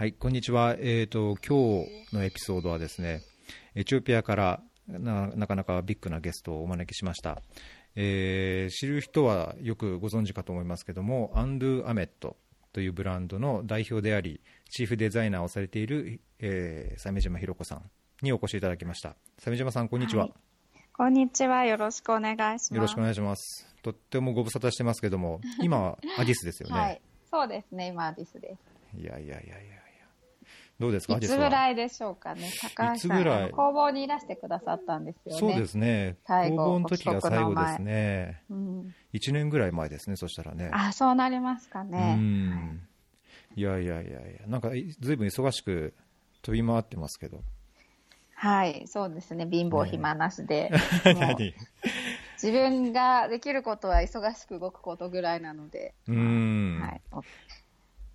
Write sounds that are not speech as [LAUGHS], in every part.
はい、こんにちは。えっ、と、今日のエピソードはですね、エチオピアからななかなかビッグなゲストをお招きしました。えー知る人はよくご存知かと思いますけども、アンドゥ・アメットというブランドの代表であり、チーフデザイナーをされている、えー鮫島ひろ子さんにお越しいただきました。鮫島さん、こんにちは。はいこんにちは。よろしくお願いします。よろしくお願いします。とってもご無沙汰してますけども、今は [LAUGHS] アディスですよね。はい。そうですね。今アディスでい、やいやいやいやいや。どうですか、す。いつ。ぐらいでしょうかね。高橋さん。工房にいらしてくださったんですよね。そうですね。最後工房の時が最後ですね。うん。1年ぐらい前ですね、そしたらね。あ、そうなりますかうね。ん。いやいやいやいや、なんかいずいぶん忙しく飛び回ってますけど。はい。そうですね。貧乏暇なしで。もう [LAUGHS] 何？自分ができることは忙しく動くことぐらいなので。うん、はい。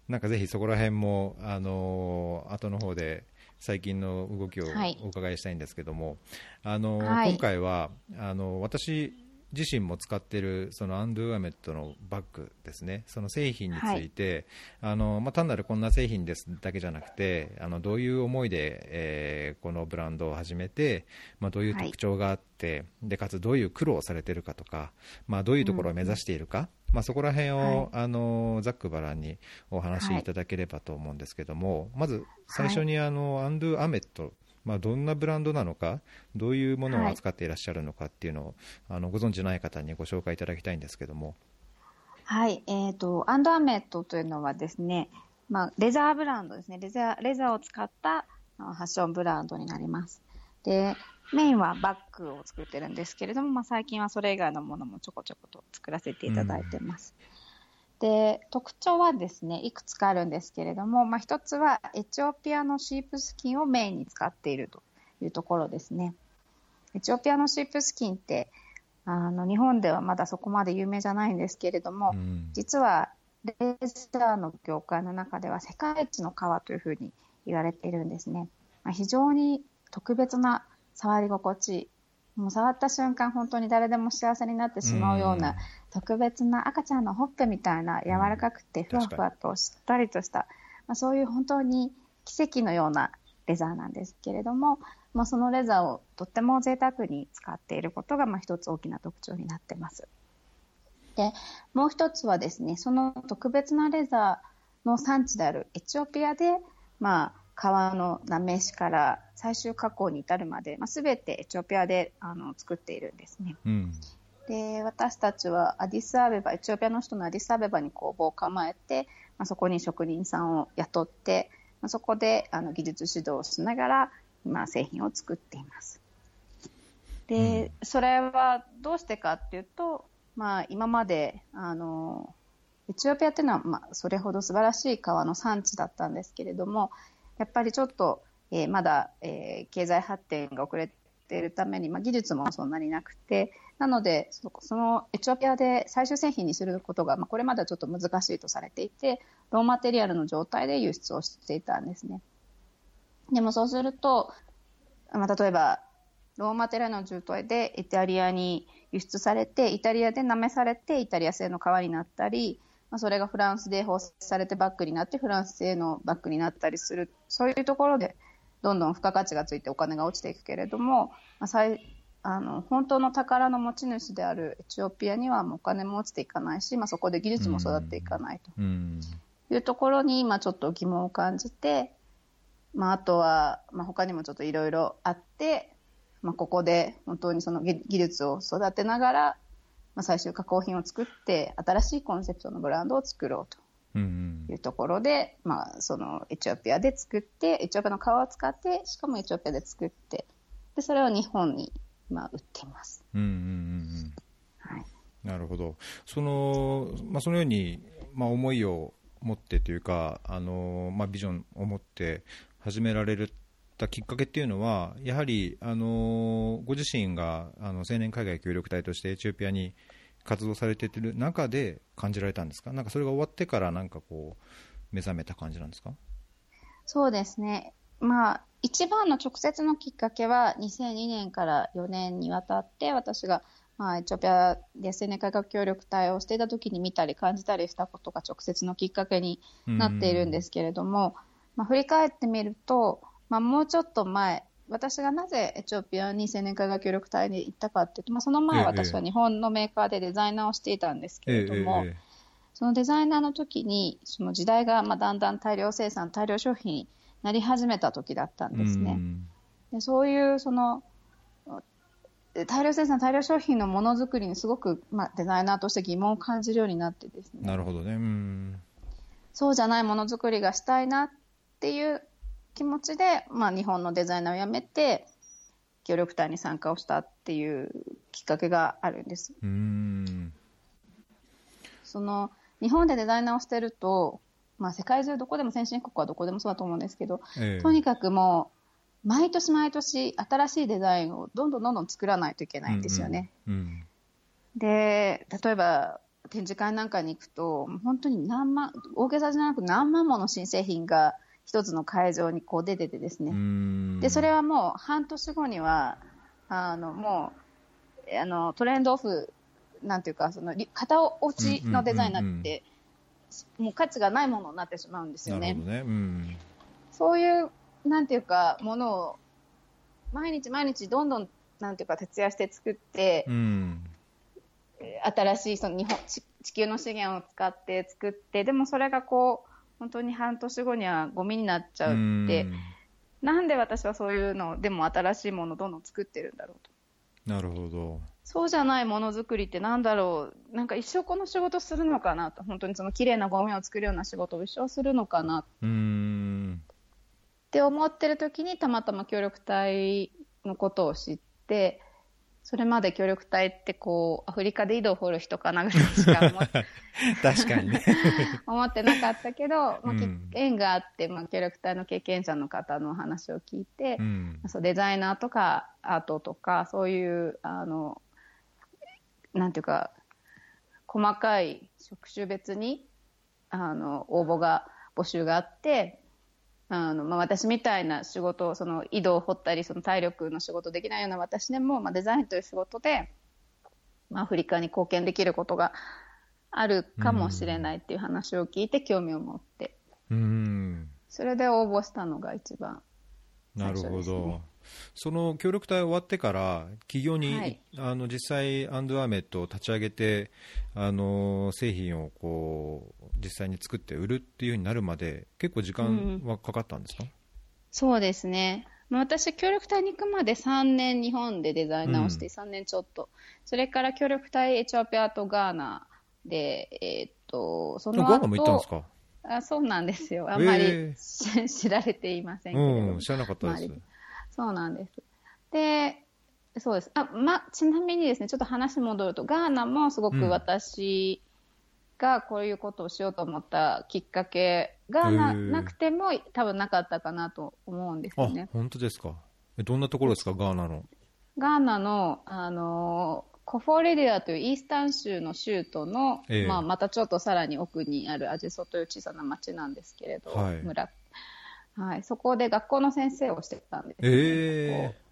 おなんかぜひそこら辺も、あのー後の方で最近の動きをはい。お伺いしたいんですけども、あのーはい。今回はあの私自身も使っているそのアンドゥアメットのバッグですね、その製品について、あのまあ、単なるこんな製品ですだけじゃなくて、あのどういう思いで、えーこのブランドを始めて、まあ、どういう特徴があって、でかつどういう苦労をされているかとか、まあ、どういうところを目指しているか、まあ、そこら辺を、あのざっくばらんにお話しいただければと思うんですけども、まず最初にあの、アンドゥアメット、まあ、どんなブランドなのか、どういうものを扱っていらっしゃるのかっていうのを、あのご存知ない方にご紹介いただきたいんですけども。はい、えっ、と、アンドアメットというのはですね、まあ、レザーブランドですね。レザー、レザーを使ったあファッションブランドになります。で、メインはバッグを作ってるんですけれども、まあ、最近はそれ以外のものもちょこちょこと作らせていただいてます。で、特徴はですね、いくつかあるんですけれども、まあ、一つはエチオピアのシープスキンをメインに使っているというところですね。エチオピアのシープスキンって、あの、日本ではまだそこまで有名じゃないんですけれども、うん実はレザーの業界の中では世界一の革というふうに言われているんですね。まあ、非常に特別な触り心地、もう触った瞬間本当に誰でも幸せになってしまうような特別な赤ちゃんのほっぺみたいな柔らかくてふわふわとしっとりとした、まあ、そういう本当に奇跡のようなレザーなんですけれども、まあ、そのレザーをとっても贅沢に使っていることがまあ一つ大きな特徴になってます。で、もう一つはですね、その特別なレザーの産地であるエチオピアで、まあ、革のなめしから最終加工に至るまで、まあ、全てエチオピアであの作っているんですね。うんで、私たちはアディスアベバ、エチオピアの人のアディスアベバに工房を構えて、まあ、そこに職人さんを雇って、まあ、そこであの技術指導をしながら、まあ、製品を作っています。で、それはどうしてかっていうと、まあ、今まで、あの、エチオピアっていうのは、まあ、それほど素晴らしい革の産地だったんですけれども、やっぱりちょっと、えーまだ、えー経済発展が遅れているために、まあ、技術もそんなになくて、なので、そそのエチオピアで最終製品にすることが、まあ、これまではちょっと難しいとされていて、ローマテリアルの状態で輸出をしていたんですね。でもそうすると、まあ、例えば、ローマテリアルの状態でイタリアに輸出されて、イタリアでなめされて、イタリア製の革になったり、まあ、それがフランスで包装されてバッグになって、フランス製のバッグになったりする、そういうところで、どんどん付加価値がついてお金が落ちていくけれども、まあ、最あの本当の宝の持ち主であるエチオピアにはもうお金も落ちていかないし、まあ、そこで技術も育っていかないうん。というところに今ちょっと疑問を感じて、まあ、あとは、まあ、他にもちょっといろいろあって、まあ、ここで本当にその技技術を育てながら、まあ、最終加工品を作って新しいコンセプトのブランドを作ろうとうんいうところで、まあ、そのエチオピアで作って、エチオピアの革を使って、しかもエチオピアで作って、で、それを日本に、まあ、売っています。うんうんうんうんはい。なるほど、そのまあ、そのように、まあ、思いを持ってというか、あのまあ、ビジョンを持って始められたきっかけっていうのは、やはり、あのご自身があの青年海外協力隊としてエチオピアに活動されている中で感じられたんですか、なんかそれが終わってから、なんかこう、目覚めた感じなんですか？そうですね。まあ、一番の直接のきっかけは、2002年から4年にわたって、私が、まあ、エチオピアで青年改革協力隊をしていた時に見たり感じたりしたことが直接のきっかけになっているんですけれども、まあ、振り返ってみると、まあ、もうちょっと前、私がなぜエチオピアに青年海外協力隊に行ったかっていうと、まあ、その前私は日本のメーカーでデザイナーをしていたんですけれども、えええ、そのデザイナーの時に、その時代がまあだんだん大量生産、大量消費になり始めた時だったんですね。でそういうその大量生産、大量消費のものづくりにすごく、まあ、デザイナーとして疑問を感じるようになってですね。なるほどね。うんそうじゃないものづくりがしたいなっていう気持ちで、まあ、日本のデザイナーを辞めて、協力隊に参加をしたっていうきっかけがあるんです。うんその日本でデザイナーをしてると、まあ、世界中どこでも先進国はどこでもそうだと思うんですけど、えとにかくもう毎年毎年新しいデザインをどんどんどんどん作らないといけないんですよね。うんうんうん、で例えば展示会なんかに行くと本当に何万大げさじゃなく何万もの新製品が一つの会場にこう出ててですね。で、それはもう半年後には、あの、もう、あの、トレンドオフ、なんていうか、その、型落ちのデザインになって、もう価値がないものになってしまうんですよね。ね。うん、そういう、なんていうか、ものを、毎日毎日どんどん、なんていうか、徹夜して作って、うん、新しいその日本地球の資源を使って作って、でもそれがこう、本当に半年後にはゴミになっちゃうって、なんで私はそういうの、でも新しいものをどんどん作ってるんだろうと。なるほど。そうじゃないものづくりってなんだろう、なんか一生この仕事するのかなと、本当にその綺麗なゴミを作るような仕事を一生するのかな。って思ってる時にたまたま協力隊のことを知って、それまで協力隊ってこう、アフリカで井戸を掘る人かなぐらいしか思って、[LAUGHS] 確かにね。[LAUGHS] 思ってなかったけど、まあ、うん、縁があって、まあ、協力隊の経験者の方の話を聞いて、うん、そうデザイナーとかアートとか、そういう、あの、なんていうか、細かい職種別に、あの、応募が、募集があって、あのまあ、私みたいな仕事、その井戸を掘ったり、その体力の仕事できないような私でも、まあ、デザインという仕事で、まあ、アフリカに貢献できることがあるかもしれないっていう話を聞いて、興味を持って、うん、それで応募したのが一番ね、なるほど。その協力隊終わってから企業に、はい、あの実際アンドアメットを立ち上げてあの製品をこう実際に作って売るっていうふうになるまで結構時間はかかったんですか、うん、そうですね。私、協力隊に行くまで3年日本でデザイナーをして、3年ちょっと、それから協力隊エチオピアとガーナで、えー、っとその後ガーナも行ったんですか？あそうなんですよ、あんまり、えー、知られていませんけど、うん、知らなかったです。そうなんです。で、そうです。あ、ま、ちなみにですね、ちょっと話戻ると、ガーナもすごく私がこういうことをしようと思ったきっかけがな,、なくても多分なかったかなと思うんですよね。本当ですかえどんなところですか、ガーナの？ガーナの、あのコフォレディアというイースタン州の州都の、えー、まあ、またちょっとさらに奥にあるアジェソという小さな町なんですけれど、はい、村はい、そこで学校の先生をしてたんです、ね、えー、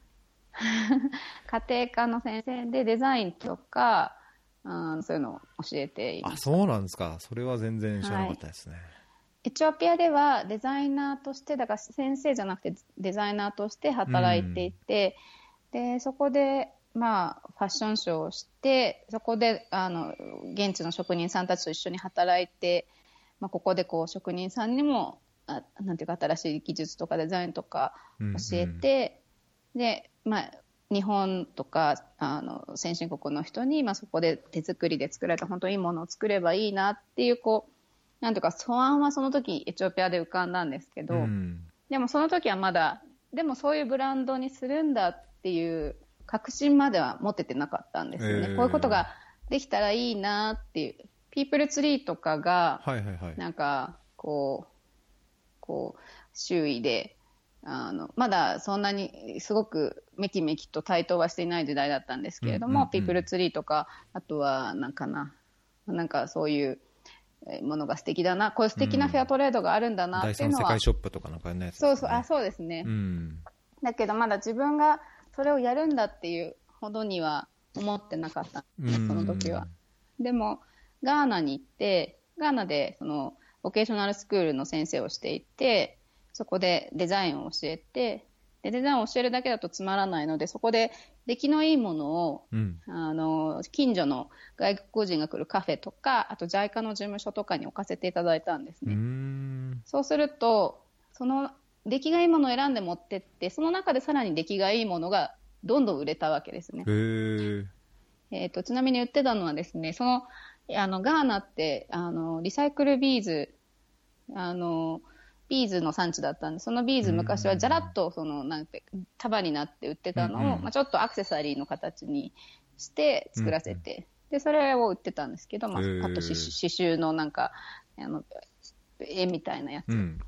[LAUGHS] 家庭科の先生でデザインとか、うん、そういうのを教えています。あそうなんですか、それは全然知らなかったですね。はい、エチオピアではデザイナーとして、だから先生じゃなくてデザイナーとして働いていて、うん、でそこで、まあ、ファッションショーをして、そこであの現地の職人さんたちと一緒に働いて、まあ、ここでこう職人さんにもあなんていうか新しい技術とかデザインとか教えて、うん。うん、で、まあ、日本とかあの先進国の人に、まあ、そこで手作りで作られた本当にいいものを作ればいいなっていうこうなんていうか素案はその時エチオピアで浮かんだんですけど、うん、でもその時はまだでもそういうブランドにするんだっていう確信までは持ててなかったんですよね、えー、こういうことができたらいいなっていう。ピープルツリーとかが、はいはいはい、なんかこうこう周囲であのまだそんなにすごくめきめきと台頭はしていない時代だったんですけれども、うんうんうん、ピープルツリーとかあとはなんかななんかそういうものが素敵だなこういう素敵なフェアトレードがあるんだなっていうのは、うん、世界ショップとかなんかね、そうそうあそうですね、うん、だけどまだ自分がそれをやるんだっていうほどには思ってなかった、その時は。でもガーナに行ってガーナでそのボケーショナルスクールの先生をしていて、そこでデザインを教えて、でデザインを教えるだけだとつまらないので、そこで出来のいいものを、うん。あの近所の外国人が来るカフェとか、あと JICA の事務所とかに置かせていただいたんですね。ん。そうすると、その出来がいいものを選んで持ってって、その中でさらに出来がいいものがどんどん売れたわけですね。えー、とちなみに言ってたのはですね、そのあのガーナってあのリサイクルビーズあのビーズの産地だったんで、そのビーズ昔はじゃらっとそのなんて束になって売ってたのを、うんうん。まあ、ちょっとアクセサリーの形にして作らせて、でそれを売ってたんですけど、まああと刺繍刺繍のなんかあの絵みたいなやつ、うん。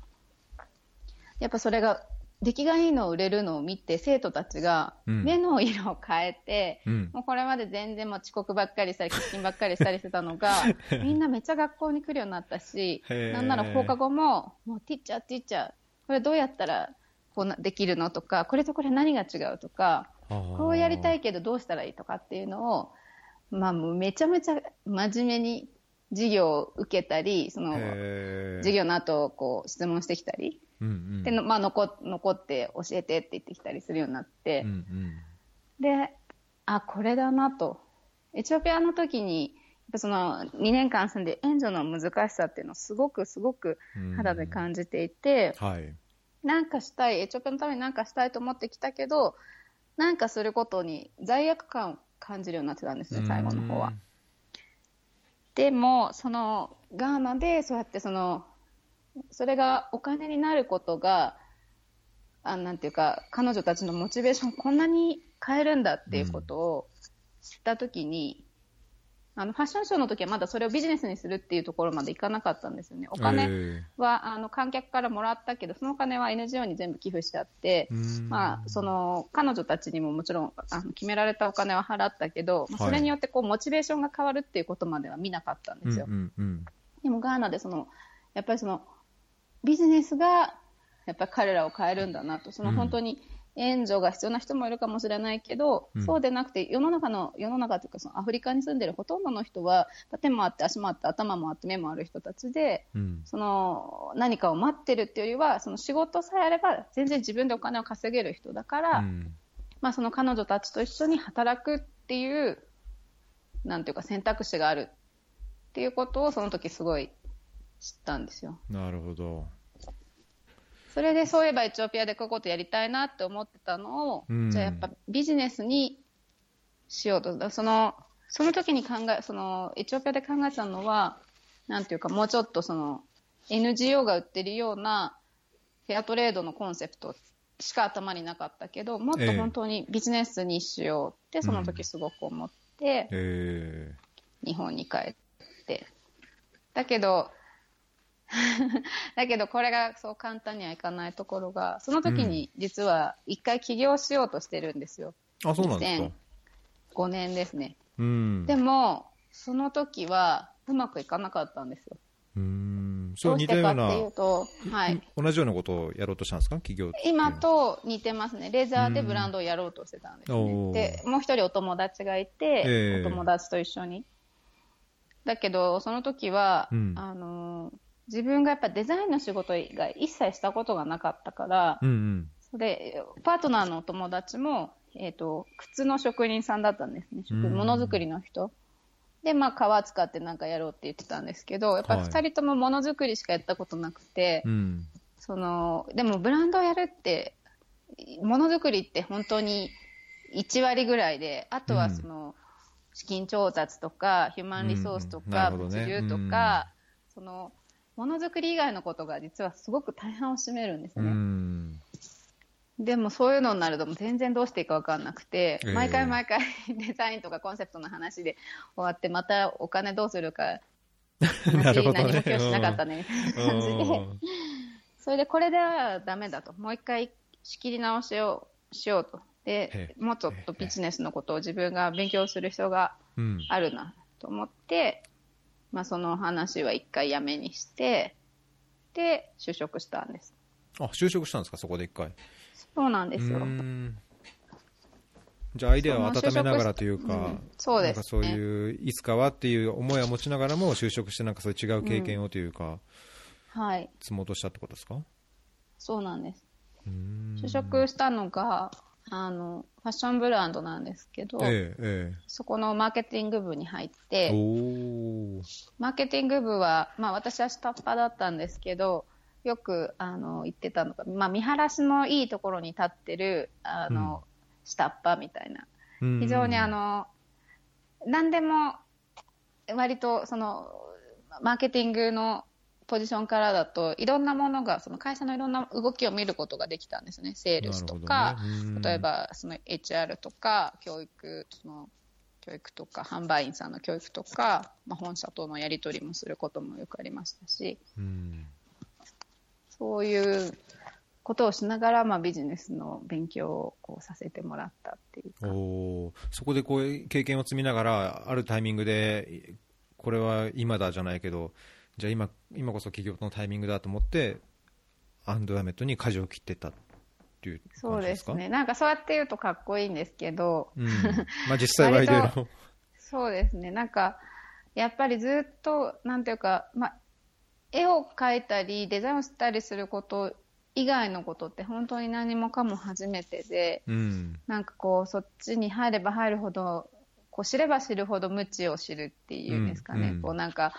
やっぱそれが出来がいいのを売れるのを見て生徒たちがうん。目の色を変えて、うん。もうこれまで全然もう遅刻ばっかりしたり欠勤ばっかりしたりしてたのが [LAUGHS] みんなめっちゃ学校に来るようになったしなんなら放課後ももうティッチャーティッチャー。これどうやったらこうなできるのとかこれとこれ何が違うとかこうやりたいけどどうしたらいいとかっていうのを、まあ、もうめちゃめちゃ真面目に授業を受けたりその授業の後こう質問してきたり。うんうん。で、のまあ、残残って教えてって言ってきたりするようになって。うんうんで、あ、これだなと。エチオピアの時に、やっぱその2年間住んで援助の難しさっていうのをすごくすごく肌で感じていて、はい。なんかしたい、エチオピアのためになんかしたいと思ってきたけど、なんかすることに罪悪感を感じるようになってたんですね、最後の方は。でも、そのガーナでそうやってその、それがお金になることが、あなんていうか、彼女たちのモチベーションこんなに変えるんだっていうことを知ったときに、あのファッションショーの時はまだそれをビジネスにするっていうところまでいかなかったんですよね。おお金はあの観客からもらったけど、そのお金は NGO に全部寄付してあって、まあ、その彼女たちにももちろんあの決められたお金は払ったけど、まあはい。それによってこうモチベーションが変わるっていうことまでは見なかったんですよ。うんうんうん。でもガーナでそのやっぱりそのビジネスがやっぱり彼らを変えるんだなと、その本当に援助が必要な人もいるかもしれないけど、うん。そうでなくて世の中の世の中というかそのアフリカに住んでるほとんどの人は手もあって足もあって頭もあって目もある人たちで、うん。その何かを待ってるっていうよりはその仕事さえあれば全然自分でお金を稼げる人だから、うん。まあ、その彼女たちと一緒に働くっていうなんていうか選択肢があるっていうことをその時すごい知ったんですよ。なるほどそれでそういえばエチオピアでこういうことやりたいなって思ってたのを、うんじゃあやっぱビジネスにしようと。だそのその時に考え、そのエチオピアで考えたのは、なんていうかもうちょっとその NGO が売ってるようなフェアトレードのコンセプトしか頭になかったけど、もっと本当にビジネスにしようってその時すごく思って、え日本に帰って。だけど、[LAUGHS] だけどこれがそう簡単にはいかないところが、その時に実は一回起業しようとしてるんですよ。ー、あそうなんですか？5年ですね。うんでも、その時はうまくいかなかったんですよ。うんそどうう似たようなしてかっていうと、はい。同じようなことをやろうとしたんですか？企業今と似てますね。レザーでブランドをやろうとしてたんですね。で、もう一人お友達がいて、ええお友達と一緒に。だけど、その時は、うんあのー自分がやっぱデザインの仕事以外一切したことがなかったから、うんうん。それパートナーのお友達も、えー、と靴の職人さんだったんですね、うんものづくりの人。で、まあ、革使ってなんかやろうって言ってたんですけど、やっぱりはい。2人ともものづくりしかやったことなくて、うん。そのでもブランドをやるって、ものづくりって本当に1割ぐらいで、あとはその、資金調達とか、ヒューマンリソースとか、物流とか、そのものづくり以外のことが実はすごく大半を占めるんですうね。んでもそういうのになるともう全然どうしていいか分かんなくて、ええ毎回毎回デザインとかコンセプトの話で終わって、またお金どうするか、[LAUGHS] なるほどね何も今日しなかったね、みたいな感じで。うんそれでこれではダメだと。もう一回仕切り直しをしようと。えで、もうちょっとビジネスのことを自分が勉強する必要がうんあるなと思って、まあその話は一回やめにして、で、就職したんです。あ就職したんですか？そこで一回そうなんですよ。うんじゃあアイデアを温めながらというか、うんそうですねなんかそういういつかはっていう思いを持ちながらも就職してなんかそういう違う経験をというか、はい。積もうとしたってことですか？そうなんです。就職したのが、あの、ファッションブランドなんですけど、えええそこのマーケティング部に入っえ、て、マーケティング部は、まあ私は下っ端だったんですけど、よく、あの、言ってたのが、まあ見晴らしのいいところに立ってる、あの、下っ端みたいな。うん。非常にあの、何でも、割と、その、マーケティングのポジションからだと、いろんなものが、その会社のいろんな動きを見ることができたんですね。セールスとか、ねうん例えば、その HR とか、教育、その、教育とか、販売員さんの教育とか、まあ、本社とのやり取りもすることもよくありましたし、うんそういうことをしながら、まあ、ビジネスの勉強をこうさせてもらったっていうか。おーそこでこう経験を積みながら、あるタイミングで、これは今だじゃないけど、じゃあ今今こそ起業のタイミングだと思って、アンドゥアメットに舵を切ってったっていうそう感じですか？ですね。なんかそうやって言うとかっこいいんですけど、うんまあ、[LAUGHS] 実際はいろい割ろ。そうですね。なんか、やっぱりずっと、なんていうか、まあ、絵を描いたり、デザインをしたりすること以外のことって本当に何もかも初めてで、うんなんかこう、そっちに入れば入るほど、こう知れば知るほど無知を知るっていうんですかね。うんうんこうなんか、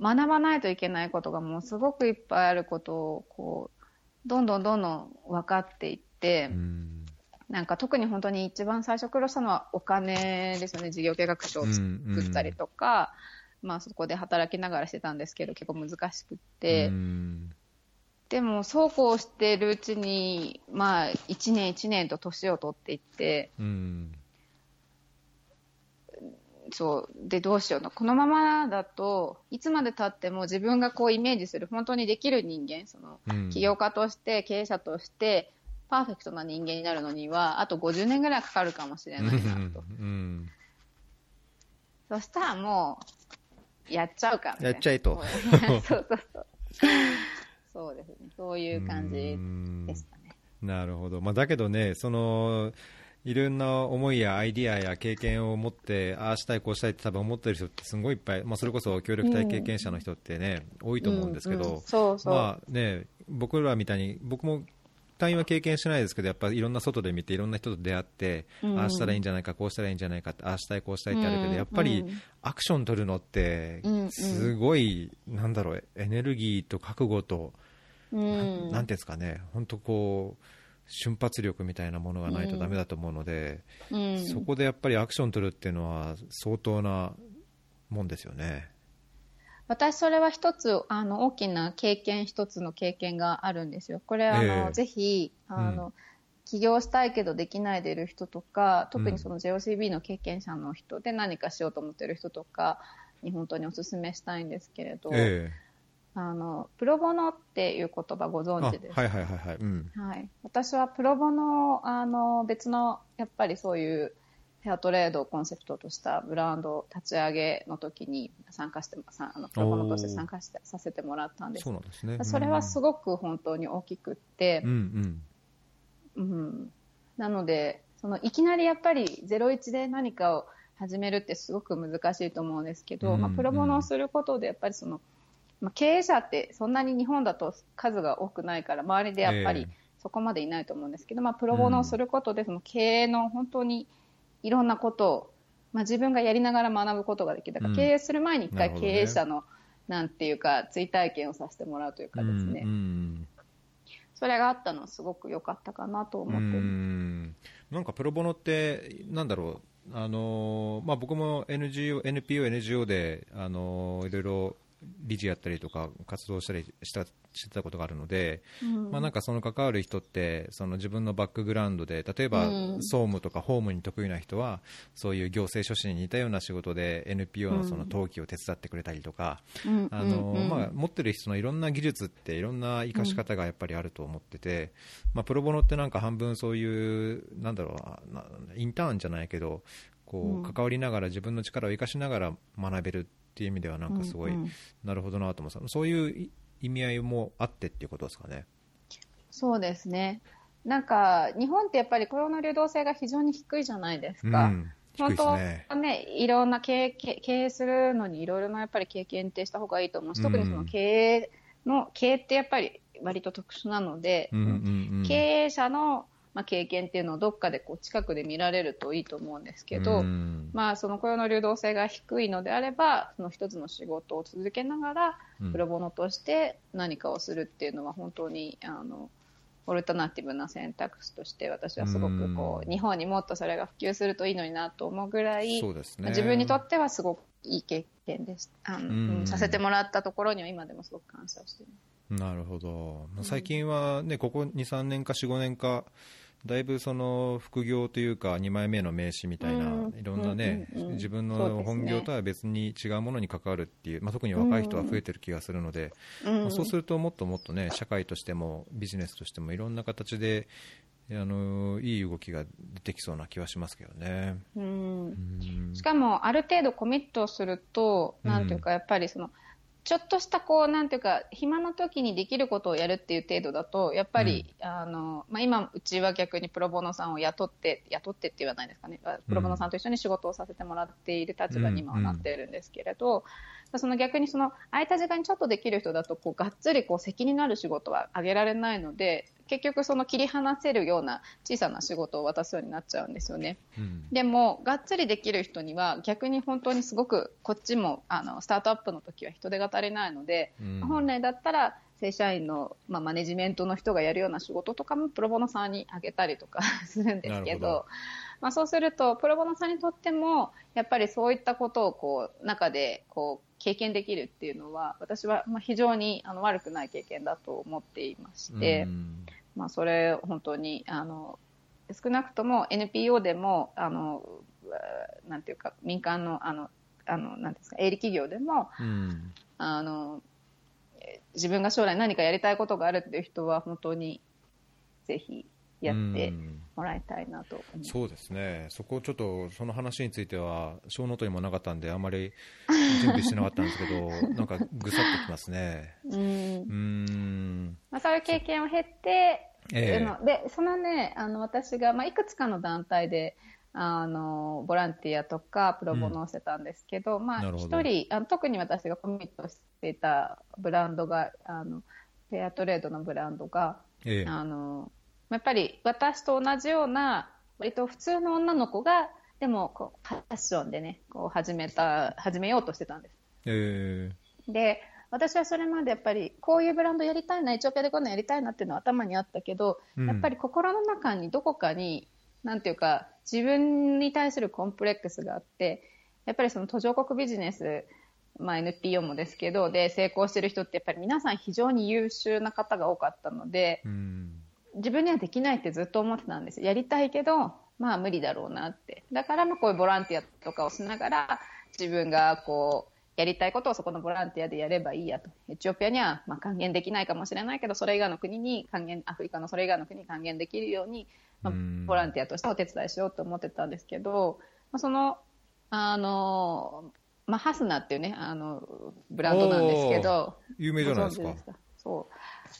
学ばないといけないことがもうすごくいっぱいあることを、こう、どんどんどんどん分かっていって、うんなんか特に本当に一番最初苦労したのはお金ですよね。事業計画書を作ったりとか、まあそこで働きながらしてたんですけど、結構難しくって、うん。でもそうこうしているうちに、まあ一年一年と年を取っていって、うんそう、でどうしようの。このままだといつまで経っても自分がこうイメージする本当にできる人間、そのうん起業家として経営者としてパーフェクトな人間になるのには、あと50年ぐらいかかるかもしれないなと。うんそしたらもう、やっちゃうかみたいな。やっちゃえと [LAUGHS] そうそうそう。そうですね。そういう感じでしたね。なるほど、まあ、だけどね、そのいろんな思いやアイディアや経験を持って、ああしたい、こうしたいって多分思ってる人ってすごいいっぱい、まあ、それこそ協力隊経験者の人ってね、多いと思うんですけど、僕らみたいに、僕も退院は経験してないですけど、やっぱりいろんな外で見て、いろんな人と出会って、うん。ああしたらいいんじゃないか、こうしたらいいんじゃないかって、ああしたい、こうしたいってあるけど、うん。やっぱりうん。アクション取るのってうんう、ん。すごい、なんだろう、エネルギーと覚悟と、うん、なんていうんですかね、本当こう、瞬発力みたいなものがないとダメだと思うので、うん。そこでやっぱりアクション取るっていうのは相当なもんですよね。私、それは一つ、あの、大きな経験、一つの経験があるんですよ。これ、あの、ええ。ぜひ、あの、起業したいけどできないでいる人とか、特にその JOCB の経験者の人で何かしようと思っている人とかに本当にお勧めしたいんですけれど、えあの、プロボノっていう言葉ご存知です？かはいはいはいはい。うん。はい、私はプロボのあの別のやっぱりそういうフェアトレードをコンセプトとしたブランド立ち上げの時に参加してさあのプロボノとして参加してさせてもらったんですそうなんですね。それはすごごく本当に大きくってう、んうんなのでそのいきなりやっぱり01で何かを始めるってすごく難しいと思うんですけど、うんまあ、プロボノをすることでやっぱりその、まあ、経営者ってそんなに日本だと数が多くないから周りでやっぱりええ。そこまでいないと思うんですけど、まあ、プロボノをすることでその経営の本当にいろんなことを、まあ、自分がやりながら学ぶことができる。だからうん。経営する前に一回経営者の、なんていうか追体験をさせてもらうというかうん。ですね、それがあったのはすごく良かったかなと思ってなんかプロボノって、なんだろう、あのまあ、僕も NGO、NPO、NGO で、あのいろいろ理事やったりとか活動したりしたしてたことがあるので、うん。まあ、なんかその関わる人ってその自分のバックグラウンドで例えばうん。総務とか法務に得意な人はそういう行政書士に似たような仕事で NPO のその登記を手伝ってくれたりとか、うん。あのまあ、持ってる人のいろんな技術っていろんな生かし方がやっぱりあると思ってて、まあ、プロボノってなんか半分そういうなんだろうなインターンじゃないけどこうん。う関わりながら自分の力を生かしながら学べるっていう意味ではなんかすごい、うんうんなるほどなと思ってそういう意味合いもあってっていうことですかね。そうですね。なんか、日本ってやっぱり雇用の流動性が非常に低いじゃないですか。うん、本当はね。ね、いろんな経営経経営するのにいろいろなやっぱり経験ってした方がいいと思うし、特にその経営の、経営ってやっぱり割と特殊なので、うんうんうん経営者の、まあ、経験っていうのをどっかでこう近くで見られるといいと思うんですけど、うん。まあ、その雇用の流動性が低いのであればその一つの仕事を続けながらうん。プロボノとして何かをするっていうのは本当にあのオルタナティブな選択肢として私はすごくこううん。日本にもっとそれが普及するといいのになと思うぐらい、そうですね。自分にとってはすごくいい経験でしたあの、うん。うんさせてもらったところには今でもすごく感謝しています。なるほど、まあ最近は、ね、ここ2、3年か4、5年か、だいぶその副業というか、2枚目の名刺みたいな、うん。いろんなね、うんうんうん。自分の本業とは別に違うものに関わるっていう、まあ、特に若い人は増えてる気がするので、そうするともっともっとね、社会としてもビジネスとしてもいろんな形で、あのいい動きが出てきそうな気はしますけどね。うん。うん。しかもある程度コミットすると、うんなんていうかやっぱりそのちょっとしたこうなんていうか暇な時にできることをやるっていう程度だとやっぱり、あのまあ、今うちは逆にプロボノさんを雇って雇ってって言わないですかね。プロボノさんと一緒に仕事をさせてもらっている立場に今はなってるんですけれど、その逆にその空いた時間にちょっとできる人だとこうがっつりこう責任のある仕事はあげられないので結局その切り離せるような小さな仕事を渡すようになっちゃうんですよね。うんでも、がっつりできる人には逆に本当にすごくこっちもあのスタートアップの時は人手が足りないので、うん本来だったら正社員の、まあ、マネジメントの人がやるような仕事とかもプロボノさんにあげたりとか [LAUGHS] するんですけどまあ、そうするとプロボノさんにとってもやっぱりそういったことをこう中でこう経験できるっていうのは私はまあ非常にあの悪くない経験だと思っていまして。うんまあ、それ本当にあの少なくとも NPO でもあのなんていうか民間のあのあのなんですか営利企業でもうん。あのえ自分が将来何かやりたいことがあるっていう人は本当にぜひやってうん。もらいたいなと。そうですね、そこちょっと、その話については、小ノートにもなかったんで、あんまり [LAUGHS] 準備してなかったんですけど、なんかぐさっときますね。うん。うーん、まあ、そういう経験を経て、ええ。あのでそのねあの私が、まあ、いくつかの団体であのボランティアとかプロボノをしてたんですけど、まあなるほど。一人あの特に私がコミットしていたブランドがあのフェアトレードのブランドがええ。あのやっぱり私と同じような割と普通の女の子がでもこうファッションでねこう始めた始めようとしてたんです。えで私はそれまでやっぱりこういうブランドやりたいなエチオピアでこんなんやりたいなっていうのは頭にあったけど、うん。やっぱり心の中にどこかになんていうか自分に対するコンプレックスがあってやっぱりその途上国ビジネス、まあ、NPO もですけどで成功してる人ってやっぱり皆さん非常に優秀な方が多かったのでうん、自分にはできないってずっと思ってたんです。やりたいけどまあ無理だろうなって。だからまあこういうボランティアとかをしながら自分がこうやりたいことをそこのボランティアでやればいいやと。エチオピアにはまあ還元できないかもしれないけどそれ以外の国に還元アフリカのそれ以外の国に還元できるように、まあうん。ボランティアとしてお手伝いしようと思ってたんですけど、まあ、そのあの、まあ、ハスナっていうねあのブランドなんですけど。有名じゃない。ですか？そ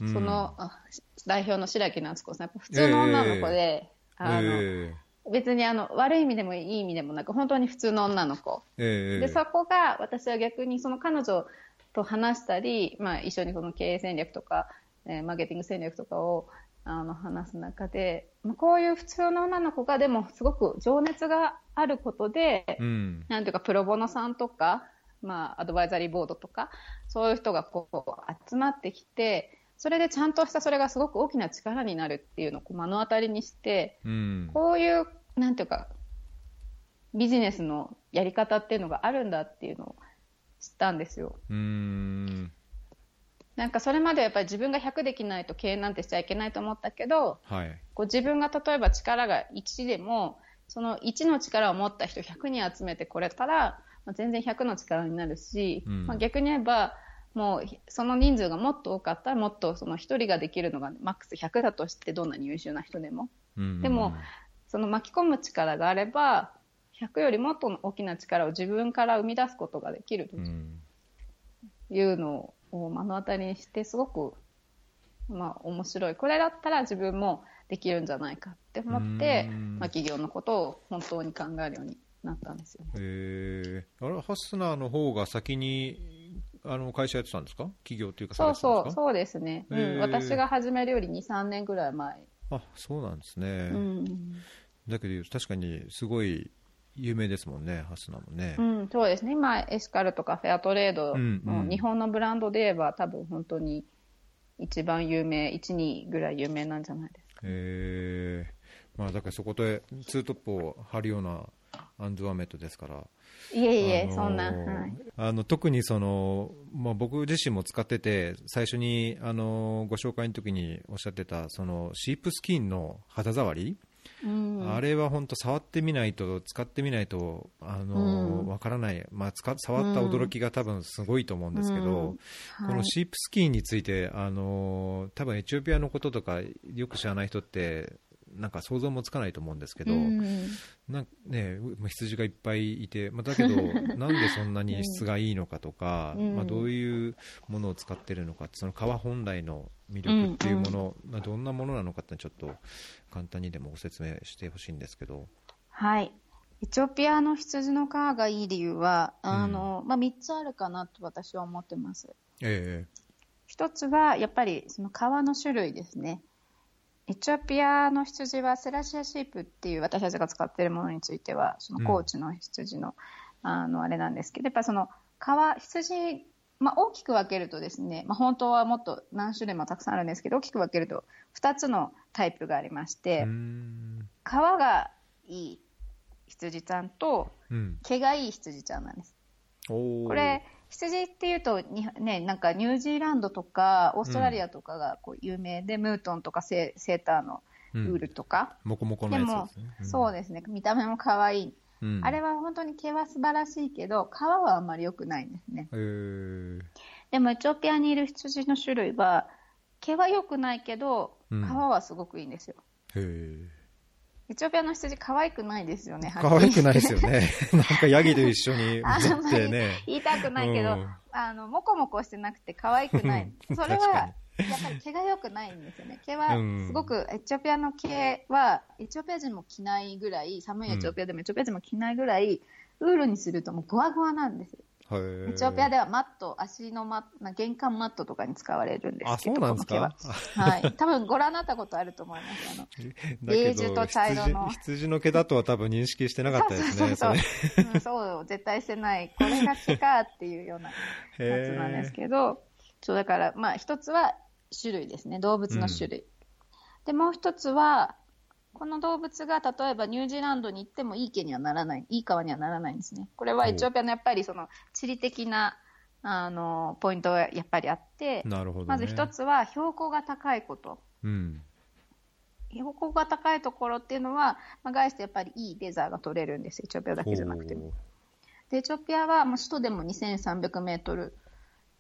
う。うん。その、あ代表の白木夏子さん、やっぱ普通の女の子で、あのえ別にあの悪い意味でもいい意味でもなく、本当に普通の女の子。えええで、そこが私は逆にその彼女と話したり、まあ、一緒にその経営戦略とか、えーマーケティング戦略とかをあの話す中で、まあ、こういう普通の女の子がでもすごく情熱があることで、うん、なんていうか、プロボノさんとか、まあ、アドバイザリーボードとか、そういう人がこう集まってきて、それでちゃんとしたそれがすごく大きな力になるっていうのをこう目の当たりにして、うん、こういう、なんていうか、ビジネスのやり方っていうのがあるんだっていうのを知ったんですよ。うーん、なんかそれまではやっぱり自分が100できないと経営なんてしちゃいけないと思ったけど、はい、こう自分が例えば力が1でも、その1の力を持った人100人集めてこれたら、まあ、全然100の力になるし、うん。まあ、逆に言えば、もうその人数がもっと多かったらもっとその1人ができるのがマックス100だとしてどんなに優秀な人でも。うんでも、その巻き込む力があれば100よりもっと大きな力を自分から生み出すことができるとうん、いうのを目の当たりにしてすごく、まあ、面白い。これだったら自分もできるんじゃないかって思ってうん、まあ、企業のことを本当に考えるようになったんですよね。えー、あれハスナーの方が先にあの会社やってたんですか？企業っていうかそうそう、うそうですね。うへーん、私が始めるより2、3年ぐらい前。あそうなんですね、うん。だけど確かにすごい有名ですもんねハスナもね、うん、そうですね。今、エシカルとかフェアトレードうんうんの日本のブランドで言えば、多分本当に一番有名、1、2ぐらい有名なんじゃないですか。えーまあ、だからそこでツートップを張るようなアンドゥアメットですから、いえいえ、あのーそんな。はい。あの特にその、まあ、僕自身も使ってて最初にあのご紹介の時におっしゃってたそのシープスキンの肌触り、うん。あれは本当触ってみないと使ってみないとあのうんわからない、まあ、使触った驚きが多分すごいと思うんですけど、うんこのシープスキンについてあの多分エチオピアのこととかよく知らない人ってなんか想像もつかないと思うんですけど、うんなんね、まあ羊がいっぱいいて、まあ、だけど、[LAUGHS] なんでそんなに質がいいのかとか、うんまあ、どういうものを使ってるのか、その革本来の魅力っていうもの、まあ、どんなものなのかってちょっと簡単にでもご説明してほしいんですけど。はい。エチオピアの羊の皮がいい理由は、あの、まあ、3つあるかなと私は思ってます。え一つは、やっぱりその皮の種類ですね。エチオピアの羊はセラシアシープっていう私たちが使っているものについては、その高知の羊の、あの、あれなんですけど、やっぱりその皮、羊、まあ、大きく分けるとですね、まあ、本当はもっと何種類もたくさんあるんですけど、大きく分けると2つのタイプがありましえて、皮がいい羊ちゃんとうん、毛がいい羊ちゃんなんです。おー。これ、羊っていうとに、ね、なんかニュージーランドとかオーストラリアとかがこう有名で、ムートンとかセセーターのウうん。ールとか、もこもこのやつですね。ん。そうですね、見た目も可愛い、うん。あれは本当に毛は素晴らしいけど、皮はあんまり良くないんですね。えー。でもエチオピアにいる羊の種類は、毛は良くないけど、うん。皮はすごくいいんですよ。へーエチオピアの羊可愛くないですよね、可愛くないですよね。ね。[LAUGHS] なんかヤギと一緒にあ [LAUGHS] 乗ってね。言いたくないけど、うんあの、もこもこしてなくて可愛くない。[LAUGHS] それは、やっぱり毛が良くないんですよね。毛はうん、すごく、エチオピアの毛は、エチオピア人も着ないぐらい、寒いエチオピアでもエチオピア人も着ないぐらい、ウールにするともうゴワゴワなんですエチオピアではマット、足のマット、玄関マットとかに使われるんですあ、けど、そうなんですか？毛は。はい。[LAUGHS] 多分ご覧になったことあると思います。あの、[LAUGHS] ベージュと茶色の羊羊の毛だとは多分認識してなかったですね。そうそうそれそう。[LAUGHS] うんそう、絶対してない。これが毛かっていうようなやつなんですけど、そうだから、まあ一つは種類ですね。動物の種類。で、もう一つは、この動物が例えばニュージーランドに行ってもいい毛にはならない、いい革にはならないんですね。これはエチオピアのやっぱりその地理的な、あの、ポイントがやっぱりあって、なるほど、ね。まず一つは標高が高いこと。うん。標高が高いところっていうのは、まあ、外してやっぱりいいレザーが取れるんです。エチオピアだけじゃなくても。で、エチオピアは、まあ、首都でも2300メートル、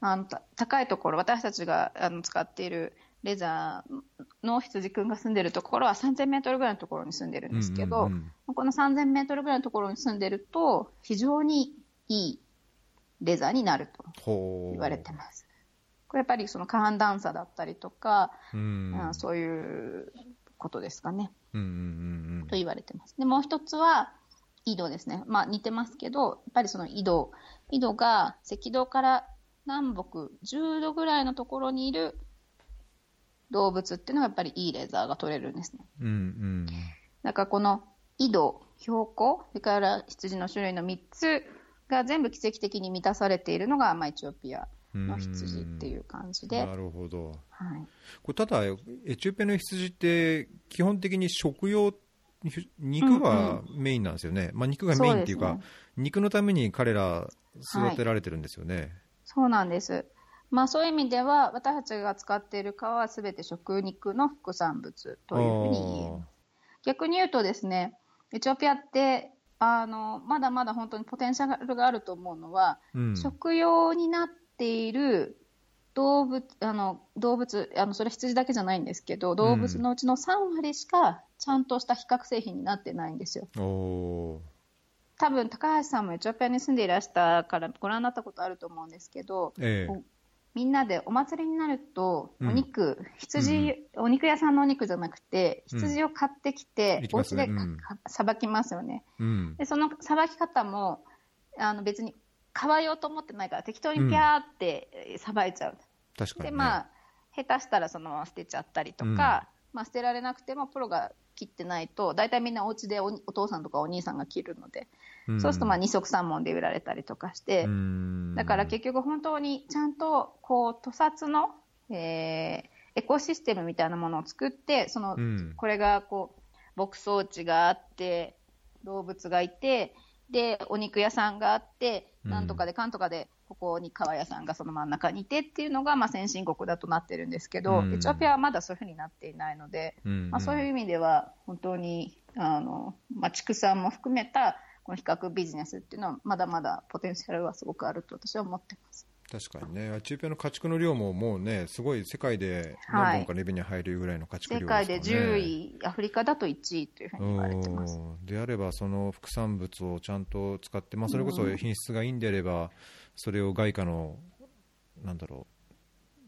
あのた高いところ、私たちがあの使っているレザーの羊くんが住んでるところは3000メートルぐらいのところに住んでるんですけど、うんうんこの3000メートルぐらいのところに住んでると、非常にいいレザーになると言われてます。これやっぱりその寒暖差だったりとか、うん。あそういうことですかね。うんうんうんと言われてます。で、もう一つは、緯度ですね。まあ似てますけど、やっぱりその緯度、緯度が赤道から南北10度ぐらいのところにいる動物っていうのがやっぱりいいレーザーが取れるんですね。うん。うんだからこの緯度、標高、それから羊の種類の3つが全部奇跡的に満たされているのが、まあ、エチオピアうん。の羊っていう感じで、なるほど。はい、これただ、エチオピアの羊って基本的に食用、肉がメインなんですよね。まあ肉がメインっていうか、ね肉のために彼ら育てられてるんですよね。そうなんです。まあそういう意味では、私たちが使っている皮はすべて食肉の副産物というふうに言えます。逆に言うとですね、エチオピアって、あの、まだまだ本当にポテンシャルがあると思うのは、うん。食用になっている動物、あの、動物、あの、それ羊だけじゃないんですけど、動物のうちの3割しかちゃんとした比較製品になってないんですよ。おー多分、高橋さんもエチオピアに住んでいらしたからご覧になったことあると思うんですけど、ええみんなでお祭りになると、うん。お肉、羊、お肉屋さんのお肉じゃなくて、羊を買ってきてうん、お家でさばきますよね。うん。で、そのさばき方も、あの別にわようと思ってないから適当にピャーってさばいちゃう、確かに、ね、でまあ下手したらそのまま捨てちゃったりとか、うん、まあ、捨てられなくてもプロが切ってないと大体みんなお家でおお父さんとかお兄さんが切るので、うん、そうするとまあ二足三門で売られたりとかして、だから結局本当にちゃんとこう屠殺の、えー、エコシステムみたいなものを作ってその、これがこう牧草地があって動物がいてでお肉屋さんがあってなんとかでかんとかでここに革屋さんがその真ん中にいてっていうのが、まあ、先進国だとなってるんですけど、エチオピアはまだそういうふうになっていないので、まあ、そういう意味では本当にあの、まあ、畜産も含めたこの比較ビジネスっていうのはまだまだポテンシャルはすごくあると私は思ってます。確かにね、エチオピアの家畜の量ももうね、すごい世界で何本かレベルに入るぐらいの家畜量ですか、ね、世界で10位、アフリカだと1位というふうに言われてます。であれば、その副産物をちゃんと使って、まあ、それこそ品質がいいんであれば、それを外貨の、なんだろ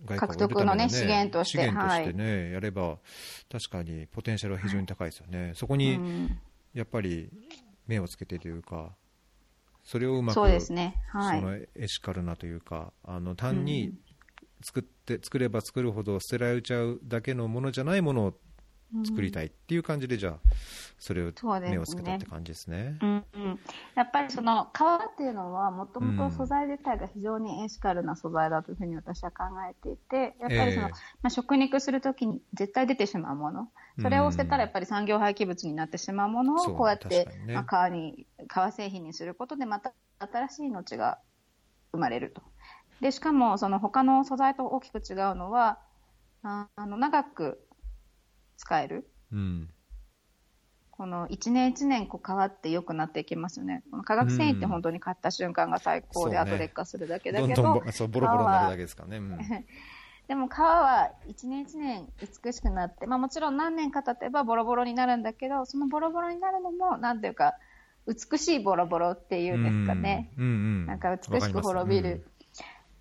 う、外貨獲得の、ね、資源として、資源としてね、はい、やれば、確かにポテンシャルは非常に高いですよね、そこにやっぱり目をつけてというか、それをうまくそうですね、はい、そのエシカルなというかあの単に作って作れば作るほど捨てられちゃうだけのものじゃないものを作りたいっていう感じで、じゃあ、それを目をつけたって感じですね。うすねうんうん、やっぱりその革っていうのは、もともと素材自体が非常にエシカルな素材だというふうに私は考えていて、やっぱりその、えー、まあ、食肉するときに絶対出てしまうもの、それを捨てたらやっぱり産業廃棄物になってしまうものを、こうやって、ね、まあ、革に、革製品にすることで、また新しい命が生まれると。で、しかも、その他の素材と大きく違うのは、あの長く使える？うん、この一年一年こう変わって良くなっていきますよね。この化学繊維って本当に買った瞬間が最高で、後劣化するだけだけど、どんどんそうボロボロになるだけですかね。うん、[LAUGHS] でも皮は一年一年美しくなって、まあもちろん何年か経てばボロボロになるんだけど、そのボロボロになるのも、なんていうか、美しいボロボロっていうんですかね。うんうん、なんか美しく滅びる。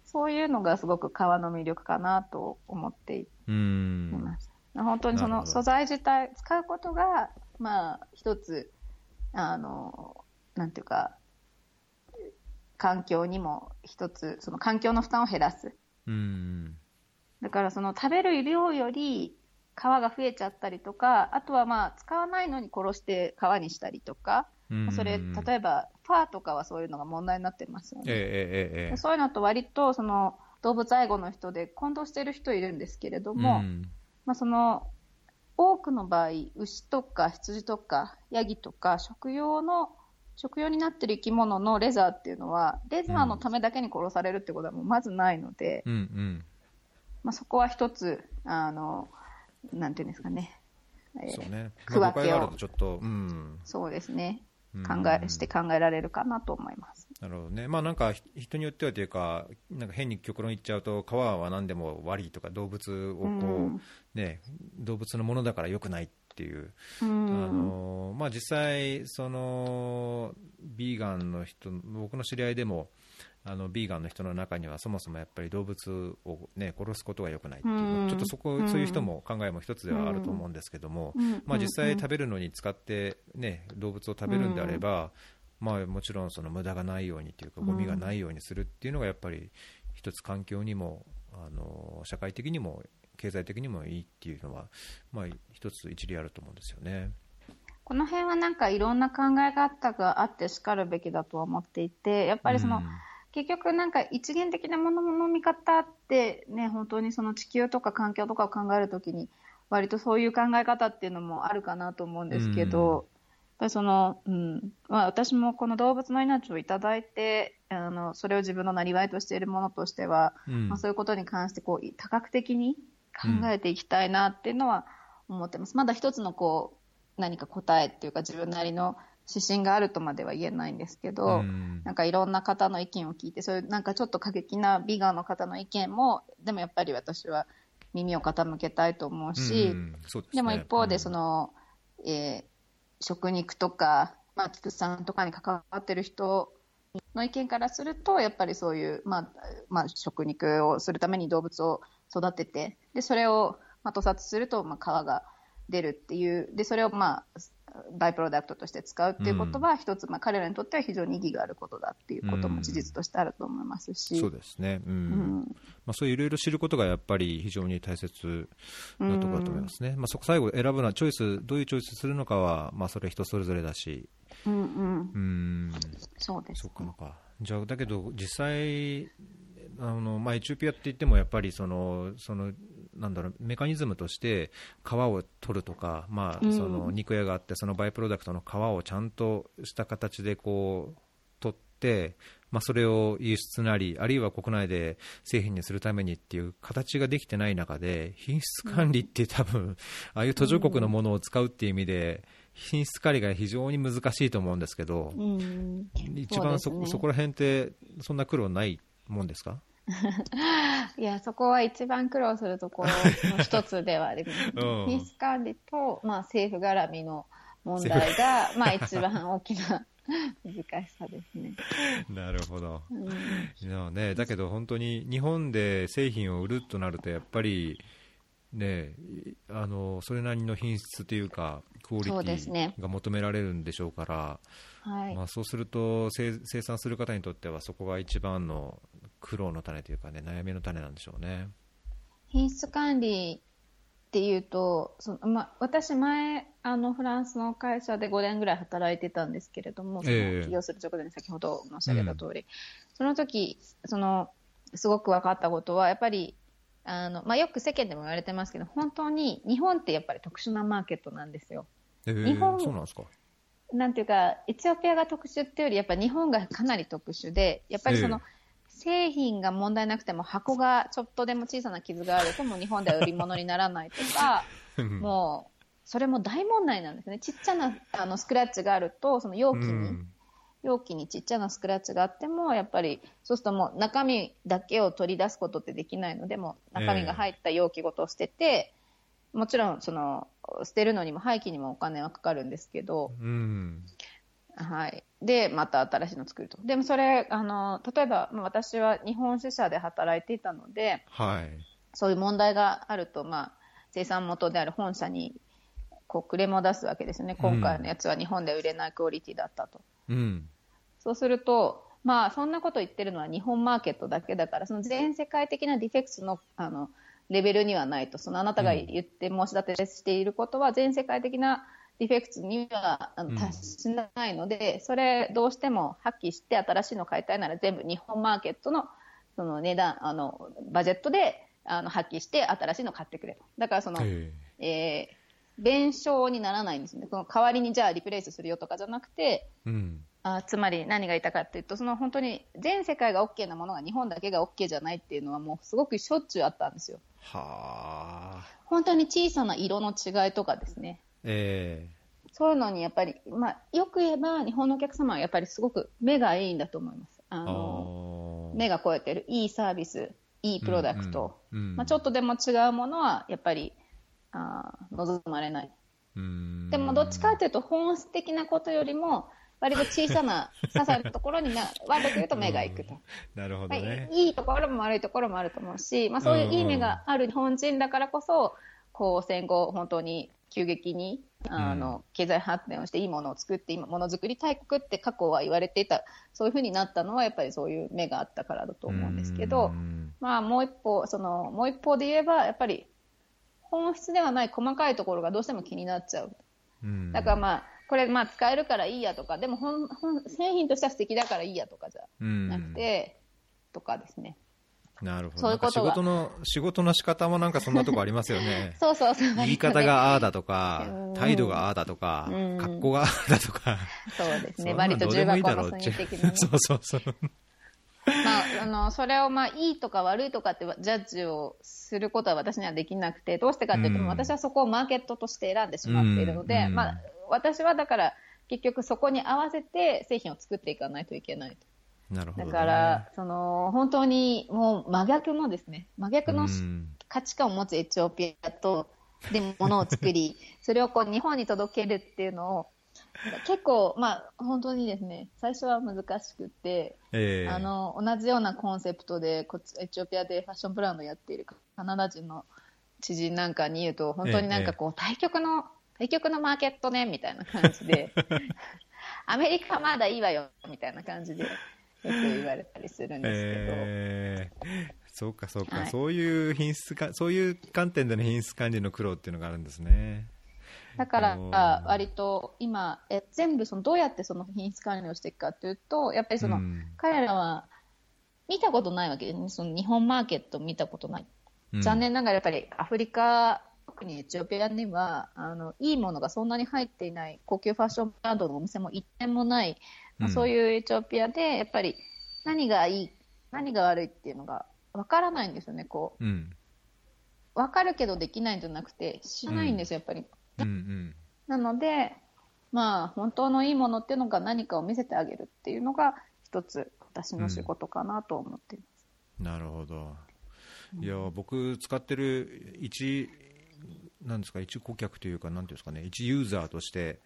そういうのがすごく皮の魅力かなと思っています。本当にその素材自体使うことが、まあ、一つ、あの、なんていうか、環境にも一つ、その環境の負担を減らす。うん。だからその食べる量より皮が増えちゃったりとか、あとはまあ使わないのに殺して皮にしたりとか、それ、例えばファーとかはそういうのが問題になってますよね。えーえー、そういうのと割とその動物愛護の人で混同してる人いるんですけれども、うんまあ、その多くの場合、牛とか羊とかヤギとか食用の食用になっている生き物のレザーっていうのはレザーのためだけに殺されるってことはもうまずないので、うんうん、まあ、そこは一つあのなんていうんですかね、そうね、区分けを。ちょっと、うん、そうですね。考えして考えられるかなと思います。なるほどね、まあ、なんか人によってはというか、なんか変に極論言っちゃうと、川は何でも悪いとか、動物をこう、うん、ね、動物のものだからよくないっていう、うん、あのまあ、実際、そのビーガンの人、僕の知り合いでも、あのビーガンの人の中にはそもそもやっぱり動物を、ね、殺すことがよくないっていう、ちょっとそこ、そういう人も考えも一つではあると思うんですけども、まあ、実際食べるのに使って、ね、動物を食べるんであれば、まあ、もちろんその無駄がないようにというかゴミがないようにするっていうのがやっぱり一つ環境にもあの社会的にも経済的にもいいっていうのは、まあ、一つ一理あると思うんですよね。この辺はなんかいろんな考え方があってしかるべきだとは思っていてやっぱりその、うん。結局なんか一元的なものの見方ってね、本当にその地球とか環境とかを考えるときに、割とそういう考え方っていうのもあるかなと思うんですけど、ぱりその、うん、まあ私もこの動物の命をいただいて、あの、それを自分のなりわいとしているものとしては、うん、まあそういうことに関してこう、多角的に考えていきたいなっていうのは思ってます。まだ一つのこう、何か答えっていうか自分なりの指針があるとまでは言えないんですけど、うん、なんかいろんな方の意見を聞いて、そういうなんかちょっと過激なビガンの方の意見も、でもやっぱり私は耳を傾けたいと思うし、うん。うでね、でも一方でその、うん、えー、食肉とか、まあ、畜産とかに関わってる人の意見からすると、やっぱりそういう、まあ、まあ、食肉をするために動物を育てて、で、それを、まあ、屠殺すると、まあ、皮が出るっていう、で、それを、まあ、バイプロダクトとして使うっていうことは、一つ、まあ、彼らにとっては非常に意義があることだっていうことも事実としてあると思いますし、そうですね、うん。うんまあ、そういういろいろ知ることがやっぱり非常に大切なところだと思います。ね、まあ、そこ最後、選ぶのはチョイス、どういうチョイスするのかは、まあ、それ人それぞれだし、うんうん。うん、そうですそっか。じゃあ、だけど、実際、あのまあ、エチオピアって言っても、やっぱりその、そのなんだろうメカニズムとして皮を取るとか、まあ、うん。その肉屋があって、そのバイプロダクトの皮をちゃんとした形でこう取って、まあ、それを輸出なり、あるいは国内で製品にするためにっていう形ができてない中で、品質管理って多分、ああいう途上国のものを使うっていう意味で、品質管理が非常に難しいと思うんですけど、うん。一番そ,、そこら辺って、そんな苦労ないもんですか？[LAUGHS] いや、そこは一番苦労するところの一つではあります。うん品質管理と、まあ、政府絡みの問題が、まあ、一番大きな [LAUGHS] 難しさですね。なるほど。うんね、だけど本当に日本で製品を売るとなると、やっぱり、ね、いあのそれなりの品質というか、クオリティが求められるんでしょうから、はいまあ、そうすると生生産する方にとっては、そこが一番の苦労の種というか、ね、悩みの種なんでしょうね。品質管理っていうと、そのまあ、私前、あの、フランスの会社で5年ぐらい働いてたんですけれども、そのええ起業する直前に先ほど申し上げた通り、その時、その、すごく分かったことは、やっぱり、あの、まあ、よく世間でも言われてますけど、本当に日本ってやっぱり特殊なマーケットなんですよ。えー日本そうなんですか。なんていうか、エチオピアが特殊っていうより、やっぱ日本がかなり特殊で、やっぱりその、え製品が問題なくても箱がちょっとでも小さな傷があるともう日本では売り物にならないとか、もう、それも大問題なんですね。ちっちゃなあのスクラッチがあると、その容器に、うん。容器にちっちゃなスクラッチがあっても、やっぱり、そうするともう中身だけを取り出すことってできないので、もう中身が入った容器ごと捨てて、もちろん、その、捨てるのにも廃棄にもお金はかかるんですけど、うんはい。で、また新しいのを作ると。でもそれ、あの、例えば、まあ私は日本支社で働いていたので、はいそういう問題があると、まあ、生産元である本社に、こう、クレームを出すわけですよね。今回のやつは日本で売れないクオリティだったと。うんそうすると、まあ、そんなこと言ってるのは日本マーケットだけだから、その全世界的なディフェクツの、あの、レベルにはないと。そのあなたが言って申し立てしていることは、全世界的なディフェクツにはあうんの達しないので、それどうしても発揮して新しいの買いたいなら全部日本マーケットのその値段、あの、バジェットであの発揮して新しいの買ってくれと。だからその、ええー弁償にならないんですね。その代わりにじゃあリプレイスするよとかじゃなくて、ーうんあつまり何が言いたかっていうと、その本当に全世界が OK なものが日本だけが OK じゃないっていうのはもうすごくしょっちゅうあったんですよ。はあ本当に小さな色の違いとかですね。えそういうのにやっぱり、まあ、よく言えば日本のお客様はやっぱりすごく目がいいんだと思います。あーの目が超えてるいいサービス、いいプロダクト、うんうんうんまあ、ちょっとでも違うものはやっぱりあー望まれない。うんでもどっちかというと本質的なことよりも割と小さな些細なところにな悪く言うと目がいくと。なるほどまあね。いいところも悪いところもあると思うし、まあ、そういういい目がある日本人だからこそ、こう戦後、本当に急激にあの、経済発展をしていいものを作って、今、ものづくり大国って過去は言われていた、そういうふうになったのは、やっぱりそういう目があったからだと思うんですけど、うんまあ、もう一方、そのもう一方で言えば、やっぱり本質ではない細かいところがどうしても気になっちゃう。うんだからまあ、これまあ使えるからいいやとか、でも本本製品としては素敵だからいいやとかじゃうんなくて、とかですね。なるほど。そういうこと仕事の、仕事の仕方もなんかそんなとこありますよね。[LAUGHS] そうそうそう。言い方がああだとかうん、態度がああだとかうん、格好がああだとか。そうですね。割と重箱の。そうそうそう。[LAUGHS] まあ、あの、それをまあ、いいとか悪いとかってジャッジをすることは私にはできなくて、どうしてかっていうと、うん私はそこをマーケットとして選んでしまっているので、うんまあ、私はだから、結局そこに合わせて製品を作っていかないといけないと。だなるほどね。から、その、本当にもう真逆のですね、真逆のうん。価値観を持つエチオピアと、で、ものを作り、[LAUGHS] それをこう日本に届けるっていうのを、結構、まあ、本当にですね、最初は難しくて、ええ。あの、同じようなコンセプトで、こっち、エチオピアでファッションブランドをやっているカナダ人の知人なんかに言うと、本当になんかこう、対極の、結局のマーケットね、みたいな感じで、[LAUGHS] アメリカまだいいわよ、みたいな感じで、よく言われたりするんですけど。えーそうかそうか、はい。そういう品質かそういう観点での品質管理の苦労っていうのがあるんですね。だから割と今え全部そのどうやってその品質管理をしていくかというとやっぱりその、うん。彼らは見たことないわけですね。その日本マーケット見たことない、うん。残念ながらやっぱりアフリカ特にエチオピアにはあのいいものがそんなに入っていない高級ファッションブランドのお店も一点もない、まあうん。そういうエチオピアでやっぱり何がいい何が悪いっていうのがわからないんですよねこう。うん。わかるけどできないんじゃなくて知らないんですよ、やっぱり。うんうん。なので、まあ、本当のいいものっていうのが何かを見せてあげるっていうのが、一つ私の仕事かなと思っています。なるほど。いや僕使ってる一なんですか一顧客というかなんていうんですかね一ユーザーとして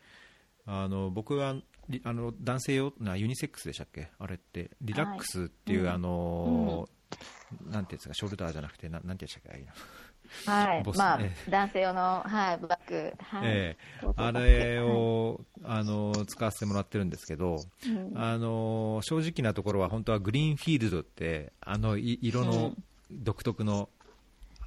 あの僕はリあの男性用なユニセックスでしたっけ？あれって。リラックスっていう、うん。あの、なんていうんですか？ショルダーじゃなくてななんていうんでしたっけ？はい。まあえ、男性用の、はい、バッグ。はい。ええ。そうそうあれを、あの使わせてもらってるんですけど、うん。あの正直なところは本当はグリーンフィールドってあのい色の独特の、はい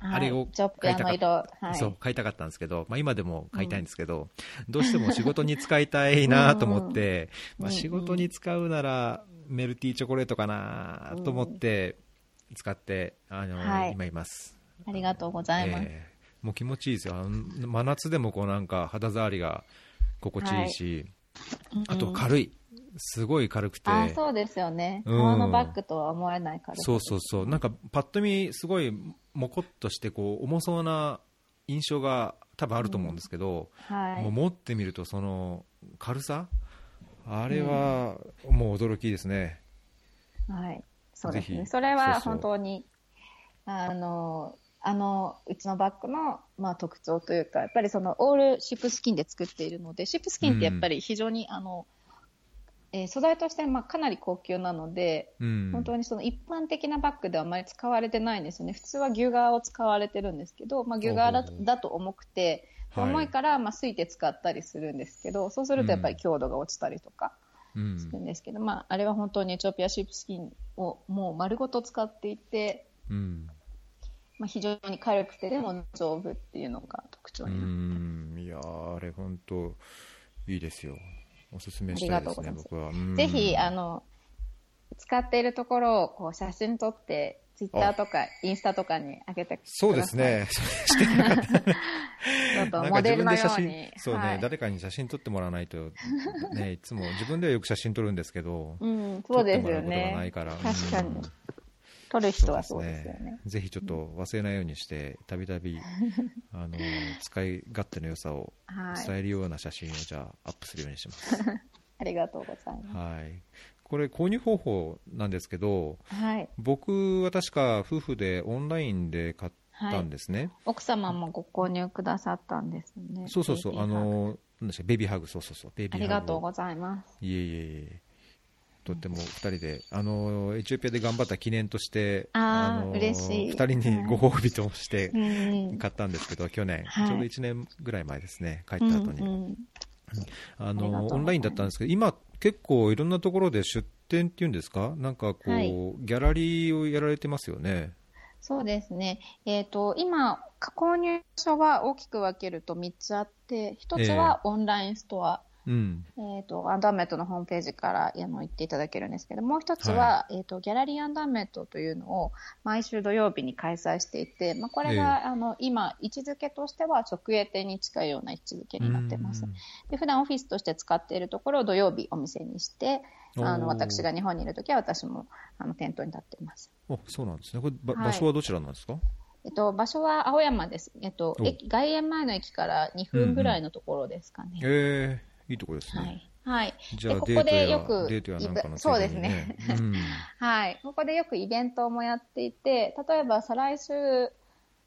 あれをチョップの色。はい。そう買いたかったんですけど、まあ、今でも買いたいんですけど、どうしても仕事に使いたいなと思って、[LAUGHS] うん。まあ、仕事に使うならメルティーチョコレートかなと思って使ってあの、はい。今います。ありがとうございます。ええ。もう気持ちいいですよ。真夏でもこうなんか肌触りが心地いいし、あと軽い。すごい軽くて。あ、そうですよね。うん。革のバッグとは思えないから。そうそうそう。なんかパッと見すごいもこっとしてこう重そうな印象が多分あると思うんですけど、はい。もう持ってみるとその軽さあれはもう驚きですね、はい。そうですね。それは本当に、あの、あの、うちのバッグの、まあ、特徴というか、やっぱりその、オールシップスキンで作っているので、シップスキンってやっぱり非常に、あの、えー素材として、まあ、かなり高級なので、うん、本当にその一般的なバッグではあまり使われてないんですよね。普通は牛革を使われてるんですけど、まあ、牛革だだと重くて、はい重いから、まあ、すいて使ったりするんですけど、そうするとやっぱり強度が落ちたりとか、うん。するんですけど、まあ、あれは本当にエチオピアシップスキンをもう丸ごと使っていて、うん。まあ、非常に軽くてでも丈夫っていうのが特徴うになってん。いやーあれ本当いいですよおすすめしたいですね僕は、うん。ぜひあの使っているところをこう写真撮ってツイッターとかインスタとかに上げてください。そうですね。してなかったちょっとモデルのように。そうね、はい。誰かに写真撮ってもらわないと、ね、いつも自分ではよく写真撮るんですけど、うん、そうですよ撮ってもらうことがないねから、確かに。うん撮る人はそうですよね。ぜひちょっと忘れないようにして、たびたびあの使い勝手の良さをはい。伝えるような写真をじゃあアップするようにします。[LAUGHS] ありがとうございまはい、これ購入方法なんですけど、すはい。僕は確か夫婦でオンラインで買ったんですね。奥様もご購入くださったんですね。そうそうそう、あベビーハグ。のなんでしベビーハグ、そうそうそう、ベあビーハグを。りがとうございます。いえいえいえ、とっても2人で、あのエチオピアで頑張った記念として、あーの嬉しい。2人にご褒美として買ったんですけど、去年、はい。ちょうど1年ぐらい前ですね、帰った後に、あのオンラインだったんですけど、今、結構いろんなところで出店っていうんですか、なんかこう、はい。ギャラリーをやられてますよね。そうですね、えー、と今、購入所は大きく分けると3つあって、1つはオンラインストア、うん、えー、とアンダーメットのホームページからあの行っていただけるんですけど、もう1つは、えー、とギャラリーアンダーメットというのを毎週土曜日に開催していて、まあ、これが、あの今、位置づけとしては直営店に近いような位置づけになってます。うん。で普段オフィスとして使っているところを土曜日お店にして、あの私が日本にいるときは私もあの店頭に立っています。おそうなんですね、こればはい。場所はどちらなんですか、えっと、場所は青山です。えっと、お。駅外苑前の駅から2分ぐらいのところですかね。えー、いいところですね。はい。はい。じゃあでここでよくデートやなんかのそうですね [LAUGHS] うんはい。ここでよくイベントもやっていて、例えば再来週、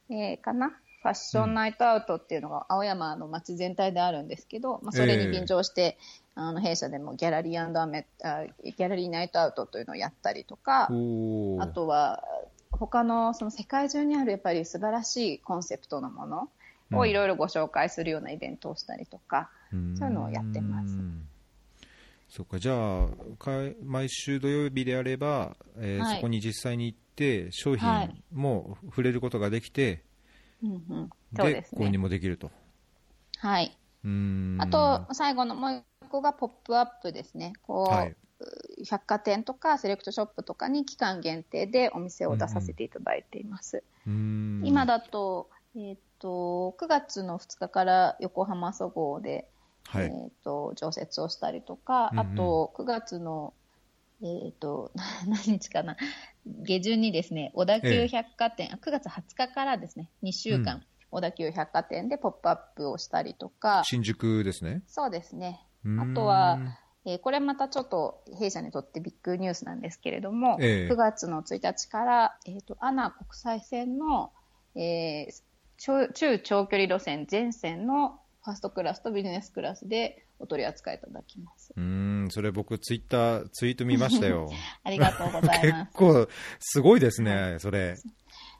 えーかな？ファッションナイトアウトっていうのが青山の街全体であるんですけど、まあ、それに便乗して、あの弊社でもギャラリーアメあギャラリーナイトアウトというのをやったりとか、あとは他のその世界中にあるやっぱり素晴らしいコンセプトのもの、をいろいろご紹介するようなイベントをしたりとか、そういうのをやってます。そうかじゃあ毎週土曜日であれば、えーはい、そこに実際に行って商品も触れることができて、はいうんうんでね、購入もできると。はいうんあと最後のもう一個がポップアップですね。こう、はい、百貨店とかセレクトショップとかに期間限定でお店を出させていただいています。うん今だと,、えーと、9月の2日から横浜そごうで、はい、えーと、常設をしたりとか、うんうん、あと9月の、えーと、[LAUGHS] 何日かな下旬にですね小田急百貨店、え9月20日からですね2週間、うん、小田急百貨店でポップアップをしたりとか新宿ですね。そうですね。あとはえー、これまたちょっと弊社にとってビッグニュースなんですけれども、えー、9月の1日から、えーと、アナ国際線の、えー、中長距離路線全線のファーストクラスとビジネスクラスでお取り扱いいただきます。うんそれ僕ツイッターツイート見ましたよ。[LAUGHS] ありがとうございます。結構すごいですね、それ。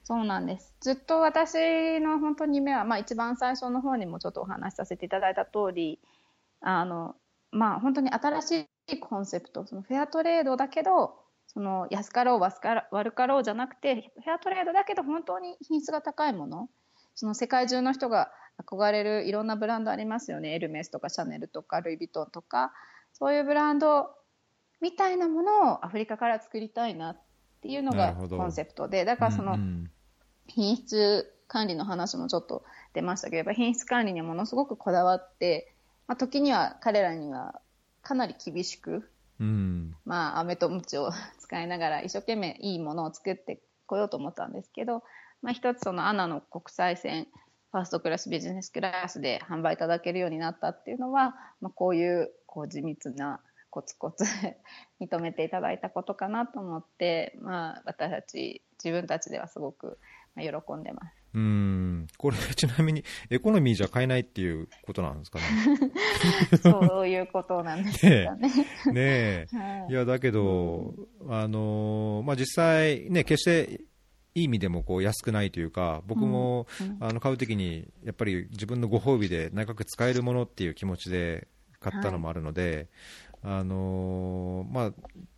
そうなんです。ずっと私の本当に夢は、まあ、一番最初の方にもちょっとお話しさせていただいた通りあのまあ、本当に新しいコンセプトそのフェアトレードだけどその安かろう悪かろうじゃなくてフェアトレードだけど本当に品質が高いものその世界中の人が憧れるいろんなブランドありますよね。エルメスとかシャネルとかルイ・ヴィトンとか。そういうブランドみたいなものをアフリカから作りたいなっていうのがコンセプトで。だからその品質管理の話もちょっと出ましたけど品質管理にはものすごくこだわってまあ、時には彼らにはかなり厳しく、うん、まあ、飴とムチを使いながら一生懸命いいものを作ってこようと思ったんですけど、まあ、一つそのアナの国際線ファーストクラスビジネスクラスで販売いただけるようになったっていうのは、まあ、こういうこう地道なコツコツ [LAUGHS] 認めていただいたことかなと思って、まあ、私たち自分たちではすごく喜んでます。うんこれ、[LAUGHS] ちなみにエコノミーじゃ買えないっていうことなんですかね？[LAUGHS] そういうことなんですかね。ねえ、はい、いやだけど、あのまあ、実際、ね、決していい意味でもこう安くないというか、僕も、あの買うときに、やっぱり自分のご褒美で長く使えるものっていう気持ちで買ったのもあるので、あのー、まあ、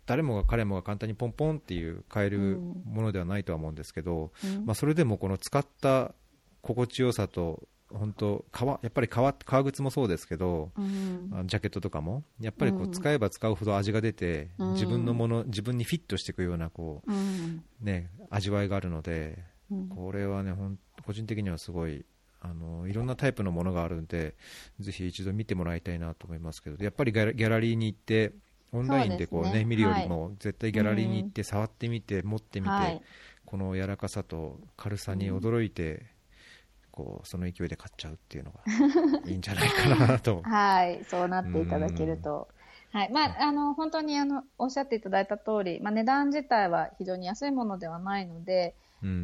誰もが彼もが簡単にポンポンっていう買えるものではないとは思うんですけど、うん、まあ、それでもこの使った心地よさと本当革やっぱり革革靴もそうですけど、うん、ジャケットとかもやっぱりこう使えば使うほど味が出て、うん、自分のもの自分にフィットしていくようなこう、ね、味わいがあるので、これはね個人的にはすごいあのいろんなタイプのものがあるんでぜひ一度見てもらいたいなと思いますけどやっぱりギャラリーに行ってオンラインでこうね、ね。見るよりも、絶対ギャラリーに行って触ってみて、持ってみて、はい、この柔らかさと軽さに驚いて、こうその勢いで買っちゃうっていうのが [LAUGHS] いいんじゃないかなと。はいそうなっていただけると。はいまあ、あの本当にあのおっしゃっていただいた通り、まあ、値段自体は非常に安いものではないので、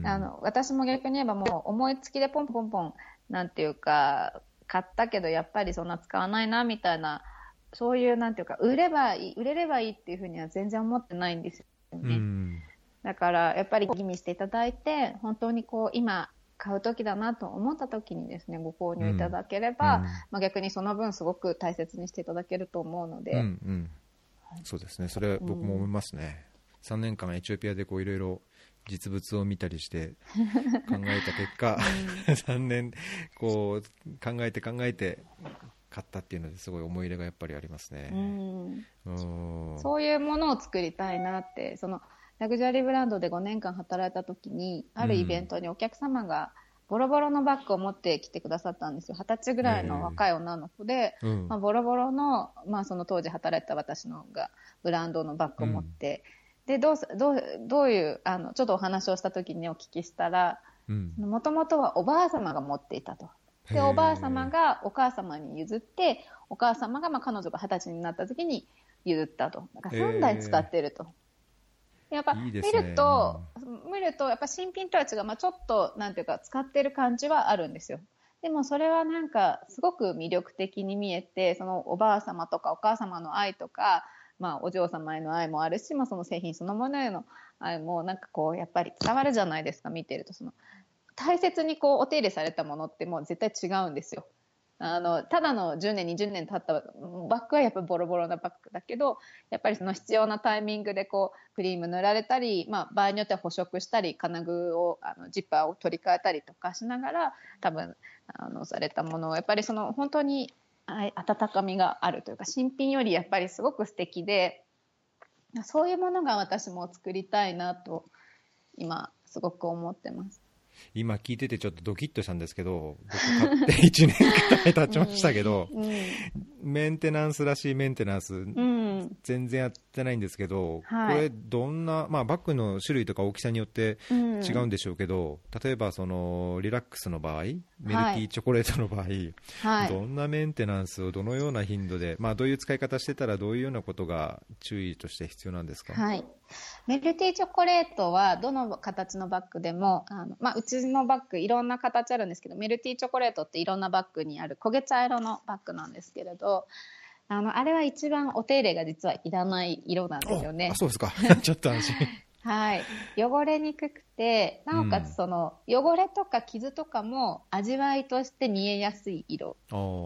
あの私も逆に言えばもう思いつきでポンポンポンなんていうか買ったけどやっぱりそんな使わないなみたいなそういうなんていうか売ればいい売れればいいっていうふうには全然思ってないんですよね。だからやっぱり吟味していただいて本当にこう今買う時だなと思った時にですねご購入いただければ、うん、まあ、逆にその分すごく大切にしていただけると思うので、うんうん、そうですね。それは僕も思いますね、うん、3年間エチオピアでいろいろ実物を見たりして考えた結果、[LAUGHS] うん、[LAUGHS] 3年こう考えて考えて買ったっていうのですごい思い入れがやっぱりありますね、うん、そういうものを作りたいなってそのラグジュアリーブランドで5年間働いた時にあるイベントにお客様がボロボロのバッグを持ってきてくださったんですよ。二十歳ぐらいの若い女の子で、えーうん、まあ、ボロボロの,、まあその当時働いてた私のがブランドのバッグを持って、でどうどうどういうあのちょっとお話をした時にお聞きしたらもともとはおばあ様が持っていたと。でおばあ様がお母様に譲ってお母様がまあ彼女が二十歳になった時に譲ったと。だから3代使ってると。やっぱ見ると、見るとやっぱ新品とは違う、まあ、ちょっとなんていうか使ってる感じはあるんですよ。でもそれはなんかすごく魅力的に見えてそのおばあ様とかお母様の愛とかまあ、お嬢様への愛もあるし、まあ、その製品そのものへの愛もなんかこうやっぱり伝わるじゃないですか見てるとその大切にこうお手入れされたものってもう絶対違うんですよ。あのただの10年20年経ったバッグはやっぱボロボロなバッグだけどやっぱりその必要なタイミングでこうクリーム塗られたり、まあ、場合によっては補色したり金具をあのジッパーを取り替えたりとかしながら多分あのされたものをやっぱりその本当に温かみがあるというか新品よりやっぱりすごく素敵でそういうものが私も作りたいなと今すごく思ってます。今聞いててちょっとドキッとしたんですけど、僕買って1年くらい経ちましたけど、うん。うん、メンテナンスらしいメンテナンス、うん、全然やってないんですけど、はい、これどんな、まあバッグの種類とか大きさによって違うんでしょうけど、例えばそのリラックスの場合、メルティーチョコレートの場合、はい、どんなメンテナンスをどのような頻度で、まあどういう使い方してたらどういうようなことが注意として必要なんですか？はい。メルティーチョコレートはどの形のバッグでも、あのまあ、うちのバッグいろんな形あるんですけど、メルティーチョコレートっていろんなバッグにある焦げ茶色のバッグなんですけれど、あの、あれは一番お手入れが実はいらない色なんですよね。そうですか。[LAUGHS] ちょっと安心。はい。汚れにくくて、なおかつその、汚れとか傷とかも味わいとして見えやすい色。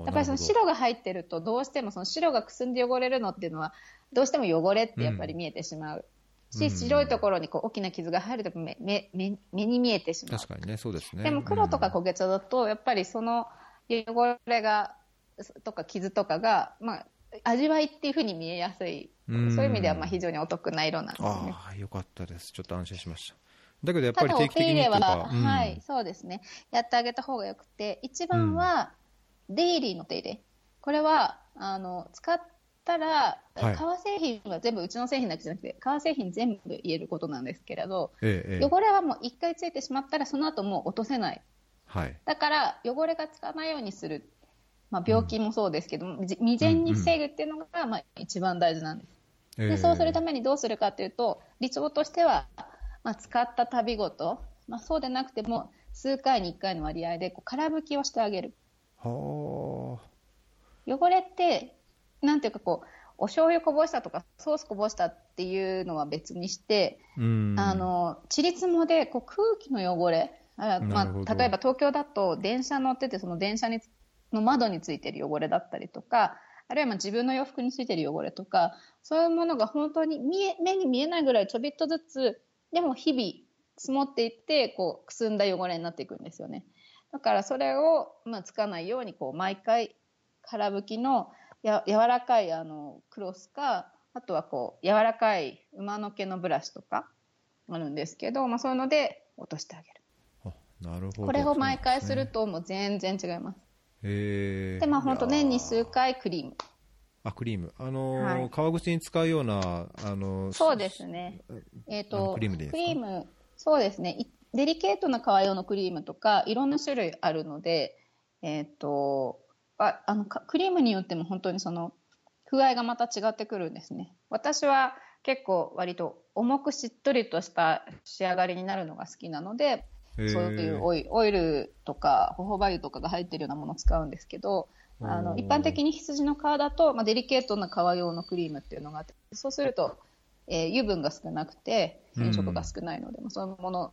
やっぱりその白が入ってると、どうしてもその白がくすんで汚れるのっていうのは、どうしても汚れってやっぱり見えてしまう。し、白いところにこう大きな傷が入ると目目目目に見えてしまう。確かにね、そうですね。でも黒とか焦げ茶だと、やっぱりその汚れが、とか傷とかが、まあ、味わいっていうふうに見えやすい。そういう意味ではまあ非常にお得な色なんですね。ああ、よかったです。ちょっと安心しました。だけどやっぱり定期的には、うん、はい、そうですね。やってあげた方がよくて、一番は、デイリーの手入れ。これは、あの、使ったら、はい、革製品は全部うちの製品だけじゃなくて革製品全部言えることなんですけれど、ええ、汚れはもう1回ついてしまったらその後もう落とせない、はい、だから汚れがつかないようにする、まあ、病気もそうですけども、うん、未然に防ぐっていうのが、まあ、一番大事なんです、でそうするためにどうするかというと理想としては、まあ、使った度ごと、まあ、そうでなくても数回に1回の割合でこう空拭きをしてあげる。汚れってなんていうかこう、お醤油こぼしたとかソースこぼしたっていうのは別にして、あの、ちりつもでこう空気の汚れ、あまあ、例えば東京だと電車乗っててその電車にの窓についてる汚れだったりとか、あるいはまあ自分の洋服についてる汚れとか、そういうものが本当に見え目に見えないぐらいちょびっとずつ、でも日々積もっていって、こう、くすんだ汚れになっていくんですよね。だからそれを、まあ、つかないように、こう、毎回、空拭きのや柔らかいあのクロスかあとはこう柔らかい馬の毛のブラシとかあるんですけど、まあ、そういうので落としてあげる。なるほど。これを毎回するともう全然違いますへえでまあ本当年に数回クリーム。あクリーム。あのーはい、革靴に使うようなあのー、そうですね。えっ、ー、とクリームでクリームそうですね。デリケートな革用のクリームとかいろんな種類あるのでえっ、とああのクリームによっても本当にその風合いがまた違ってくるんですね。私は結構割と重くしっとりとした仕上がりになるのが好きなので、そういうオイオイルとかホホバ油とかが入ってるようなものを使うんですけど、あの一般的に羊の皮だと、まあ、デリケートな皮用のクリームっていうのがあって、そうすると、えー、油分が少なくて変色が少ないので、うん、そういうもの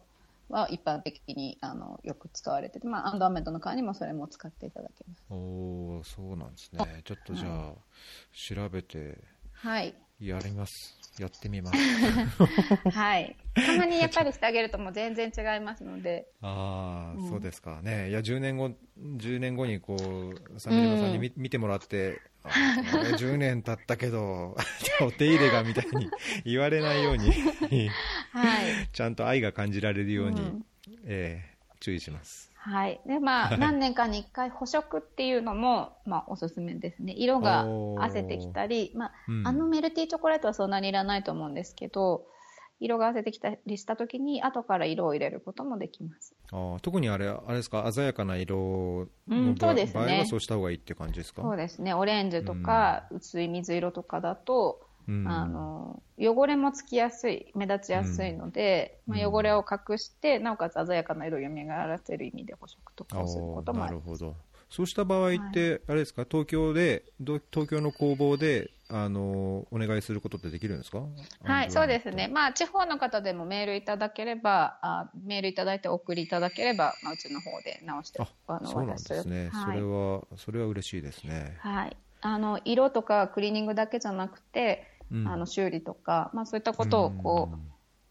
は一般的にあのよく使われてて、まあ、アンドアメントの代わりにもそれも使っていただけます。おそうなんですね。ちょっとじゃあ、はい、調べて。はいやります。やってみます。[LAUGHS] はい。たまにやっぱりしてあげるともう全然違いますので。[LAUGHS] ああ、うん、そうですかね。いや10年後10年後にこう鮫島さんに見,、見てもらって10 [LAUGHS] 年経ったけど、お手入れがみたいに言われないようにはい、ちゃんと愛が感じられるように、うん、えー、注意します。はい。で、まあ、何年かに1回補色っていうのも、まあ、おすすめですね。色があせてきたり、まあ、うん、あのメルティーチョコレートはそんなにいらないと思うんですけど、色が汗てきたりしたときに、後から色を入れることもできます。あ特にあれ、あれですか、鮮やかな色の場,、うんね、場合はそうした方がいいって感じですか？そうですね、オレンジとか、うん、薄い水色とかだと、うん、あの汚れもつきやすい、目立ちやすいので、うん、まあ、汚れを隠して、なおかつ鮮やかな色を蘇らせる意味で補色とかをすることもあります。なるほどそうした場合って、あれですか、東京で、ど東京の工房で、あの、お願いすることってできるんですか？はい、そうですね。。まあ、地方の方でもメールいただければ、あメールいただいてお送りいただければ、まあ、うちの方で直して、あ、のそうなんですね。はいそれは、それは嬉しいですね。はい。あの、色とかクリーニングだけじゃなくて、うんあの、修理とか、まあ、そういったことを、こう、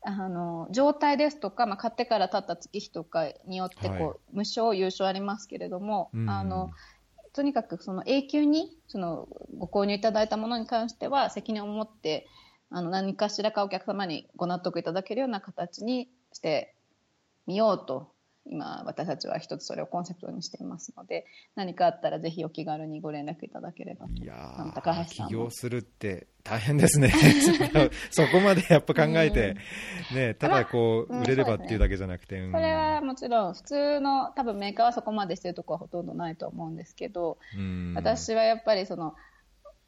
あの状態ですとか、まあ、買ってから経った月日とかによってこう、はい無償、有償ありますけれども、うん。あのとにかくその永久にそのご購入いただいたものに関しては責任を持ってあの何かしらかお客様にご納得いただけるような形にしてみようと今私たちは一つそれをコンセプトにしていますので何かあったらぜひお気軽にご連絡いただければと。いやあのー高橋さんも。起業するって大変ですね。[LAUGHS] そこまでやっぱ考えて、ね、ただこう、売れればっていうだけじゃなくて、うん。それはもちろん普通の多分メーカーはそこまでしてるところはほとんどないと思うんですけど、うん。私はやっぱりその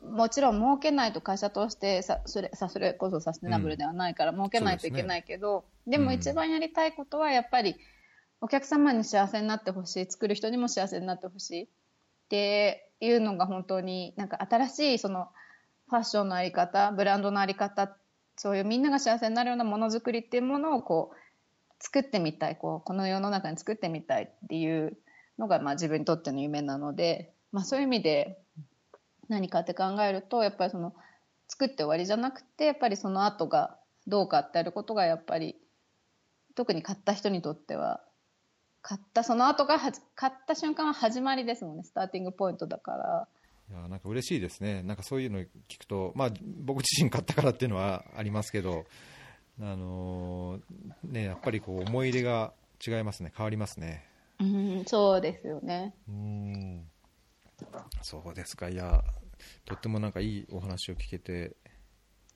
もちろん儲けないと会社としてさそれさそれこそサステナブルではないから儲けないといけないけど、でも一番やりたいことはやっぱりお客様に幸せになってほしい作る人にも幸せになってほしい。っていうのが本当になんか新しいそのファッションのあり方ブランドのあり方そういうみんなが幸せになるようなものづくりっていうものをこう作ってみたいこうこの世の中に作ってみたいっていうのがまあ自分にとっての夢なので、まあ、そういう意味で何かって考えるとやっぱりその作って終わりじゃなくてやっぱりその後がどうかってやることがやっぱり特に買った人にとっては買ったその後がはじ買った瞬間は始まりですもんねスターティングポイントだから。いやなんか嬉しいですね、なんかそういうの聞くと、まあ、僕自身買ったからっていうのはありますけど、あのーね、やっぱりこう思い入れが違いますね、変わりますね。うんそうですよね。うん。そうですか、いや、とってもなんかいいお話を聞けて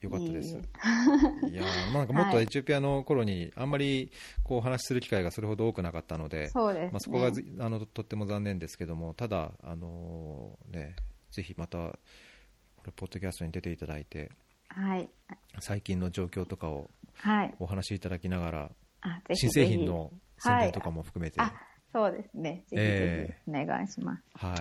よかったです。いいやーなんかもっとはい。エチオピアの頃にあんまりこうお話しする機会がそれほど多くなかったので、そうですね、まあ、そこがずあのとっても残念ですけども、ただ、あのーね、ぜひまた、これ、ポッドキャストに出ていただいて、はい。最近の状況とかをはい。お話しいただきながら、あぜひ新製品の宣伝とかも含めて、あそうですね。ぜひぜひお願いします、はい、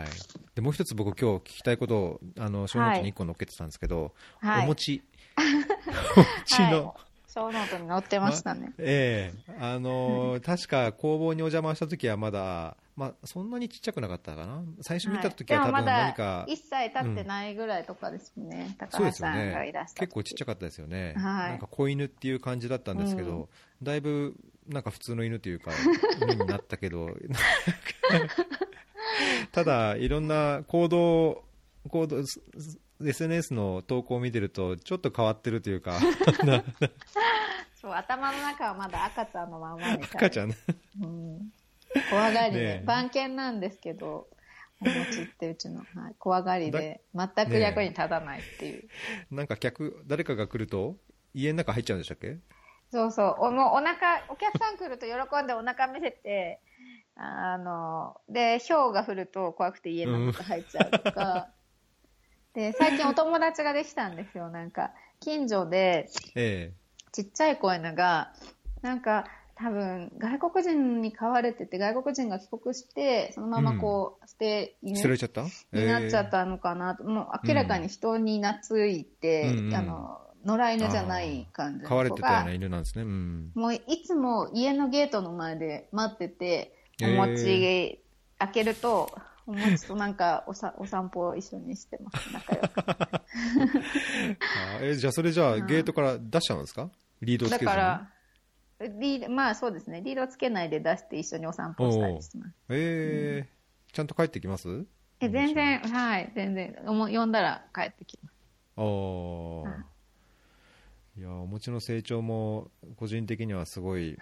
でもう一つ僕、今日聞きたいことをあの小ノートに1個載っけてたんですけど、はい。お餅、[LAUGHS] お餅の、はい。小ノートに載ってましたね、ええ。あのー確か工房にお邪魔した時はまだ、まあ、そんなにちっちゃくなかったかな、最初見た時は多分何か、一切経ってないぐらいとかですね、そう高橋さんがいらねした、結構ちっちゃかったですよね、はい。なんか子犬っていう感じだったんですけど、うん。だいぶなんか普通の犬というか、犬になったけど、[LAUGHS] ただ、いろんな行動、行動 SNS の投稿を見てると、ちょっと変わってるというか、[LAUGHS] そう頭の中はまだ赤ちゃんのままみたいな。赤ちゃん、うん、怖がりで、ねえ。番犬なんですけどお餅ってうちの、はい、怖がりで全く役に立たないっていう、なんか客、誰かが来ると、家の中入っちゃうんでしたっけ？そうそう。おもうお腹お客さん来ると喜んでお腹見せてあので氷が降ると怖くて家の中入っちゃうとか、で最近お友達ができたんですよ。なんか近所でえちっちゃい子犬がなんか多分外国人に飼われてて外国人が帰国してそのままこう捨てえ犬捨てられちゃった？になっちゃったのかなと、もう明らかに人に懐いて、あの野良犬じゃない感じ飼われの子がてたような犬なんですね。うん。もういつも家のゲートの前で待っててお餅開けると、お餅となんかおさお散歩を一緒にしてます。仲良く。[LAUGHS] あえじゃあ、それじゃあ、うん。ゲートから出しちゃうんですか？リードつだけずに？からリードまあそうですね。リードつけないで出して一緒にお散歩したりしてます。えーちゃんと帰ってきます？え全然はい。全然おも呼んだら帰ってきます。ああ。い。や、お餅の成長も、個人的にはすごい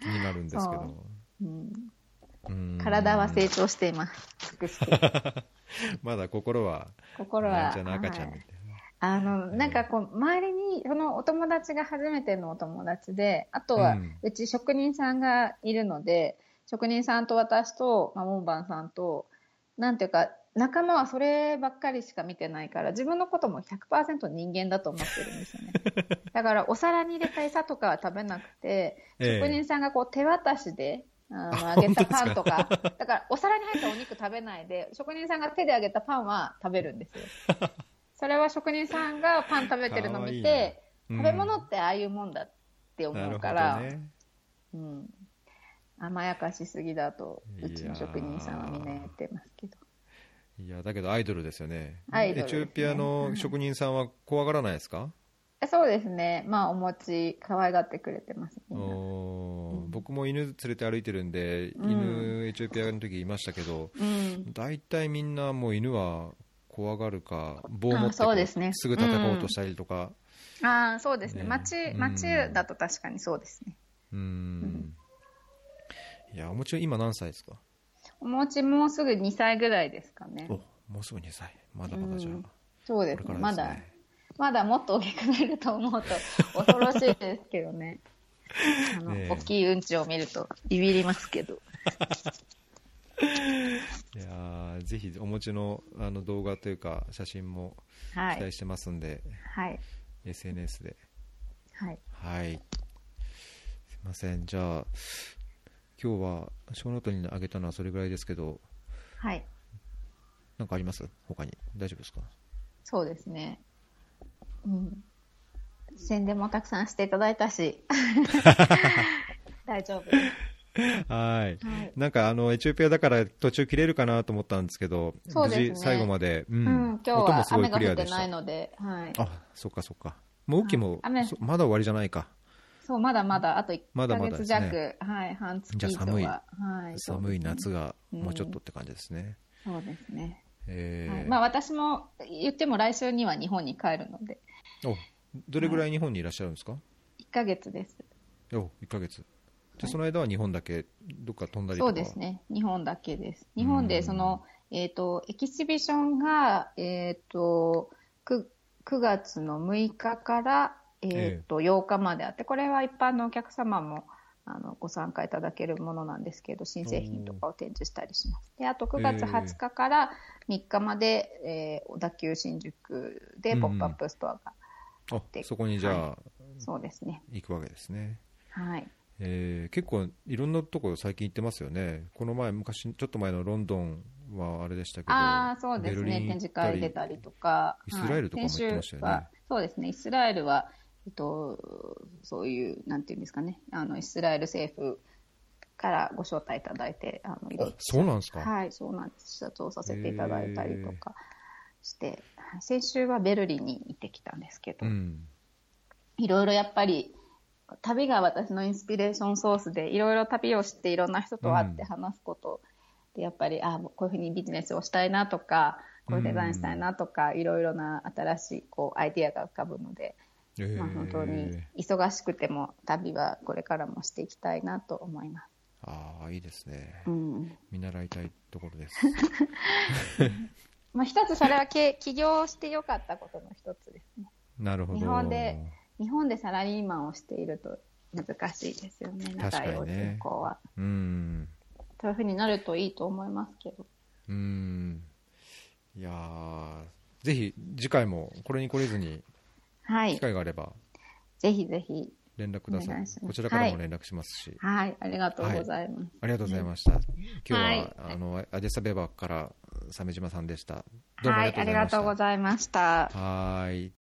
気になるんですけど。[LAUGHS] う。んうん体は成長しています。[LAUGHS] まだ心は、心は赤ちゃんみたいあの、なんかこう、周りに、そのお友達が初めてのお友達で、あとはうん、うち職人さんがいるので、職人さんと私と、まあ、モンバンさんと、なんていうか、仲間はそればっかりしか見てないから、自分のことも100%人間だと思ってるんですよね。[LAUGHS] だから、お皿に入れた餌とかは食べなくて、ええ。職人さんがこう手渡しで、揚げたパンとか。だから、お皿に入ったお肉食べないで、職人さんが手で揚げたパンは食べるんですよ。[LAUGHS] それは職人さんがパン食べてるのを見て、いいな食べ物ってああいうもんだって思うから、ね。うん、甘やかしすぎだと、うちの職人さんはみんな言ってますけど。いや、だけどアイドルですよね。アイドルですねエチオピアの職人さんは怖がらないですか、えそうですね。まあ、お餅、可愛がってくれてます、お僕も犬連れて歩いてるんで、うん犬エチオピアの時いましたけど、うん。大体みんなもう犬は怖がるか、棒を持ってあそうですねすぐ叩こうとしたりとか、ああ、そうですね。ね町、うん町だと確かにそうですね。うーん。いや、おもちろん今何歳ですか？お餅もうすぐ2歳ぐらいですかねお。もうすぐ2歳。まだまだじゃあ、うんそうですね。これからまだですね。、まだもっと大きくなると思うと [LAUGHS] 恐ろしいですけどね。あの、大きいうんちを見るとビビりますけど。[LAUGHS] いやーぜひお持ちのあの動画というか写真もはい期待。してますんで、はい。SNS ではい。はいすいませんじゃあ今日は小ノートにあげたのはそれぐらいですけどはい。何かあります？他に大丈夫ですか？そうですね。うん。宣伝もたくさんしていただいたし。[LAUGHS] 大丈夫。はい。はい。なんかあのエチオピアだから途中切れるかなと思ったんですけどそうですね。無事最後まで、うん。うん、今日は雨が降ってないので、はい。あそっかそっか。もう雨季も、はい。まだ終わりじゃないか。そう、まだまだ、あと1まだまだヶ月弱、ですね。はい、半月以上じゃあ寒い。は。はい、寒い夏が。がもうちょっとって感じですね、そうですね。えー。はい、まあ私も言っても来週には日本に帰るので、おどれぐらい日本にいらっしゃるんですか、1ヶ月です。お1ヶ月じゃあその間は日本だけどっか飛んだりとか？そうですね。日本だけです。日本でその、えっ、と、エキシビションが、えっ、と9、9月の6日から、えっ、と、8日まであって、これは一般のお客様も、あの、ご参加いただけるものなんですけど、新製品とかを展示したりします。で、あと9月20日から3日まで、えー小田急新宿でポップアップストアが、あそこにじゃあ、そうですね。行くわけですね、はい。えー結構いろんなところ最近行ってますよねこの前昔ちょっと前のロンドンはあれでしたけどああ、そうですね。展示会出たりとか。イスラエルとかも行ってましたよねはいそうですね。イスラエルは、えっと、そういう、なんていうんですかね。あの、イスラエル政府からご招待いただいて、あの、いろいろあそうなんですか、はい、そうなんです。視察をさせていただいたりとかして、はい先週はベルリンに行ってきたんですけど、うん。いろいろやっぱり、旅が私のインスピレーションソースで、いろいろ旅をしていろんな人と会って話すことで、やっぱり、あこういうふうにビジネスをしたいなとか、こういうデザインしたいなとか、いろいろな新しいこうアイディアが浮かぶので、えー。まあ、本当に忙しくても旅はこれからもしていきたいなと思います。ああいいですね、うん。見習いたいところです [LAUGHS] まあ、一つそれはけ起業してよかったことの一つですね。なるほど日本で日本でサラリーマンをしていると難しいですよね、確かにね長いお人口は。うんそういうふうになるといいと思いますけど。うんいやーぜひ次回もこれに来れずにはい機。会があればぜひぜひ。連絡くださいこちらからも連絡しますし、はい。ありがとうございます。ありがとうございました。今日は、はいあのアディサベバから鮫島さんでした。どうもあはい。ありがとうごりがとうございました。ざいました。はーい。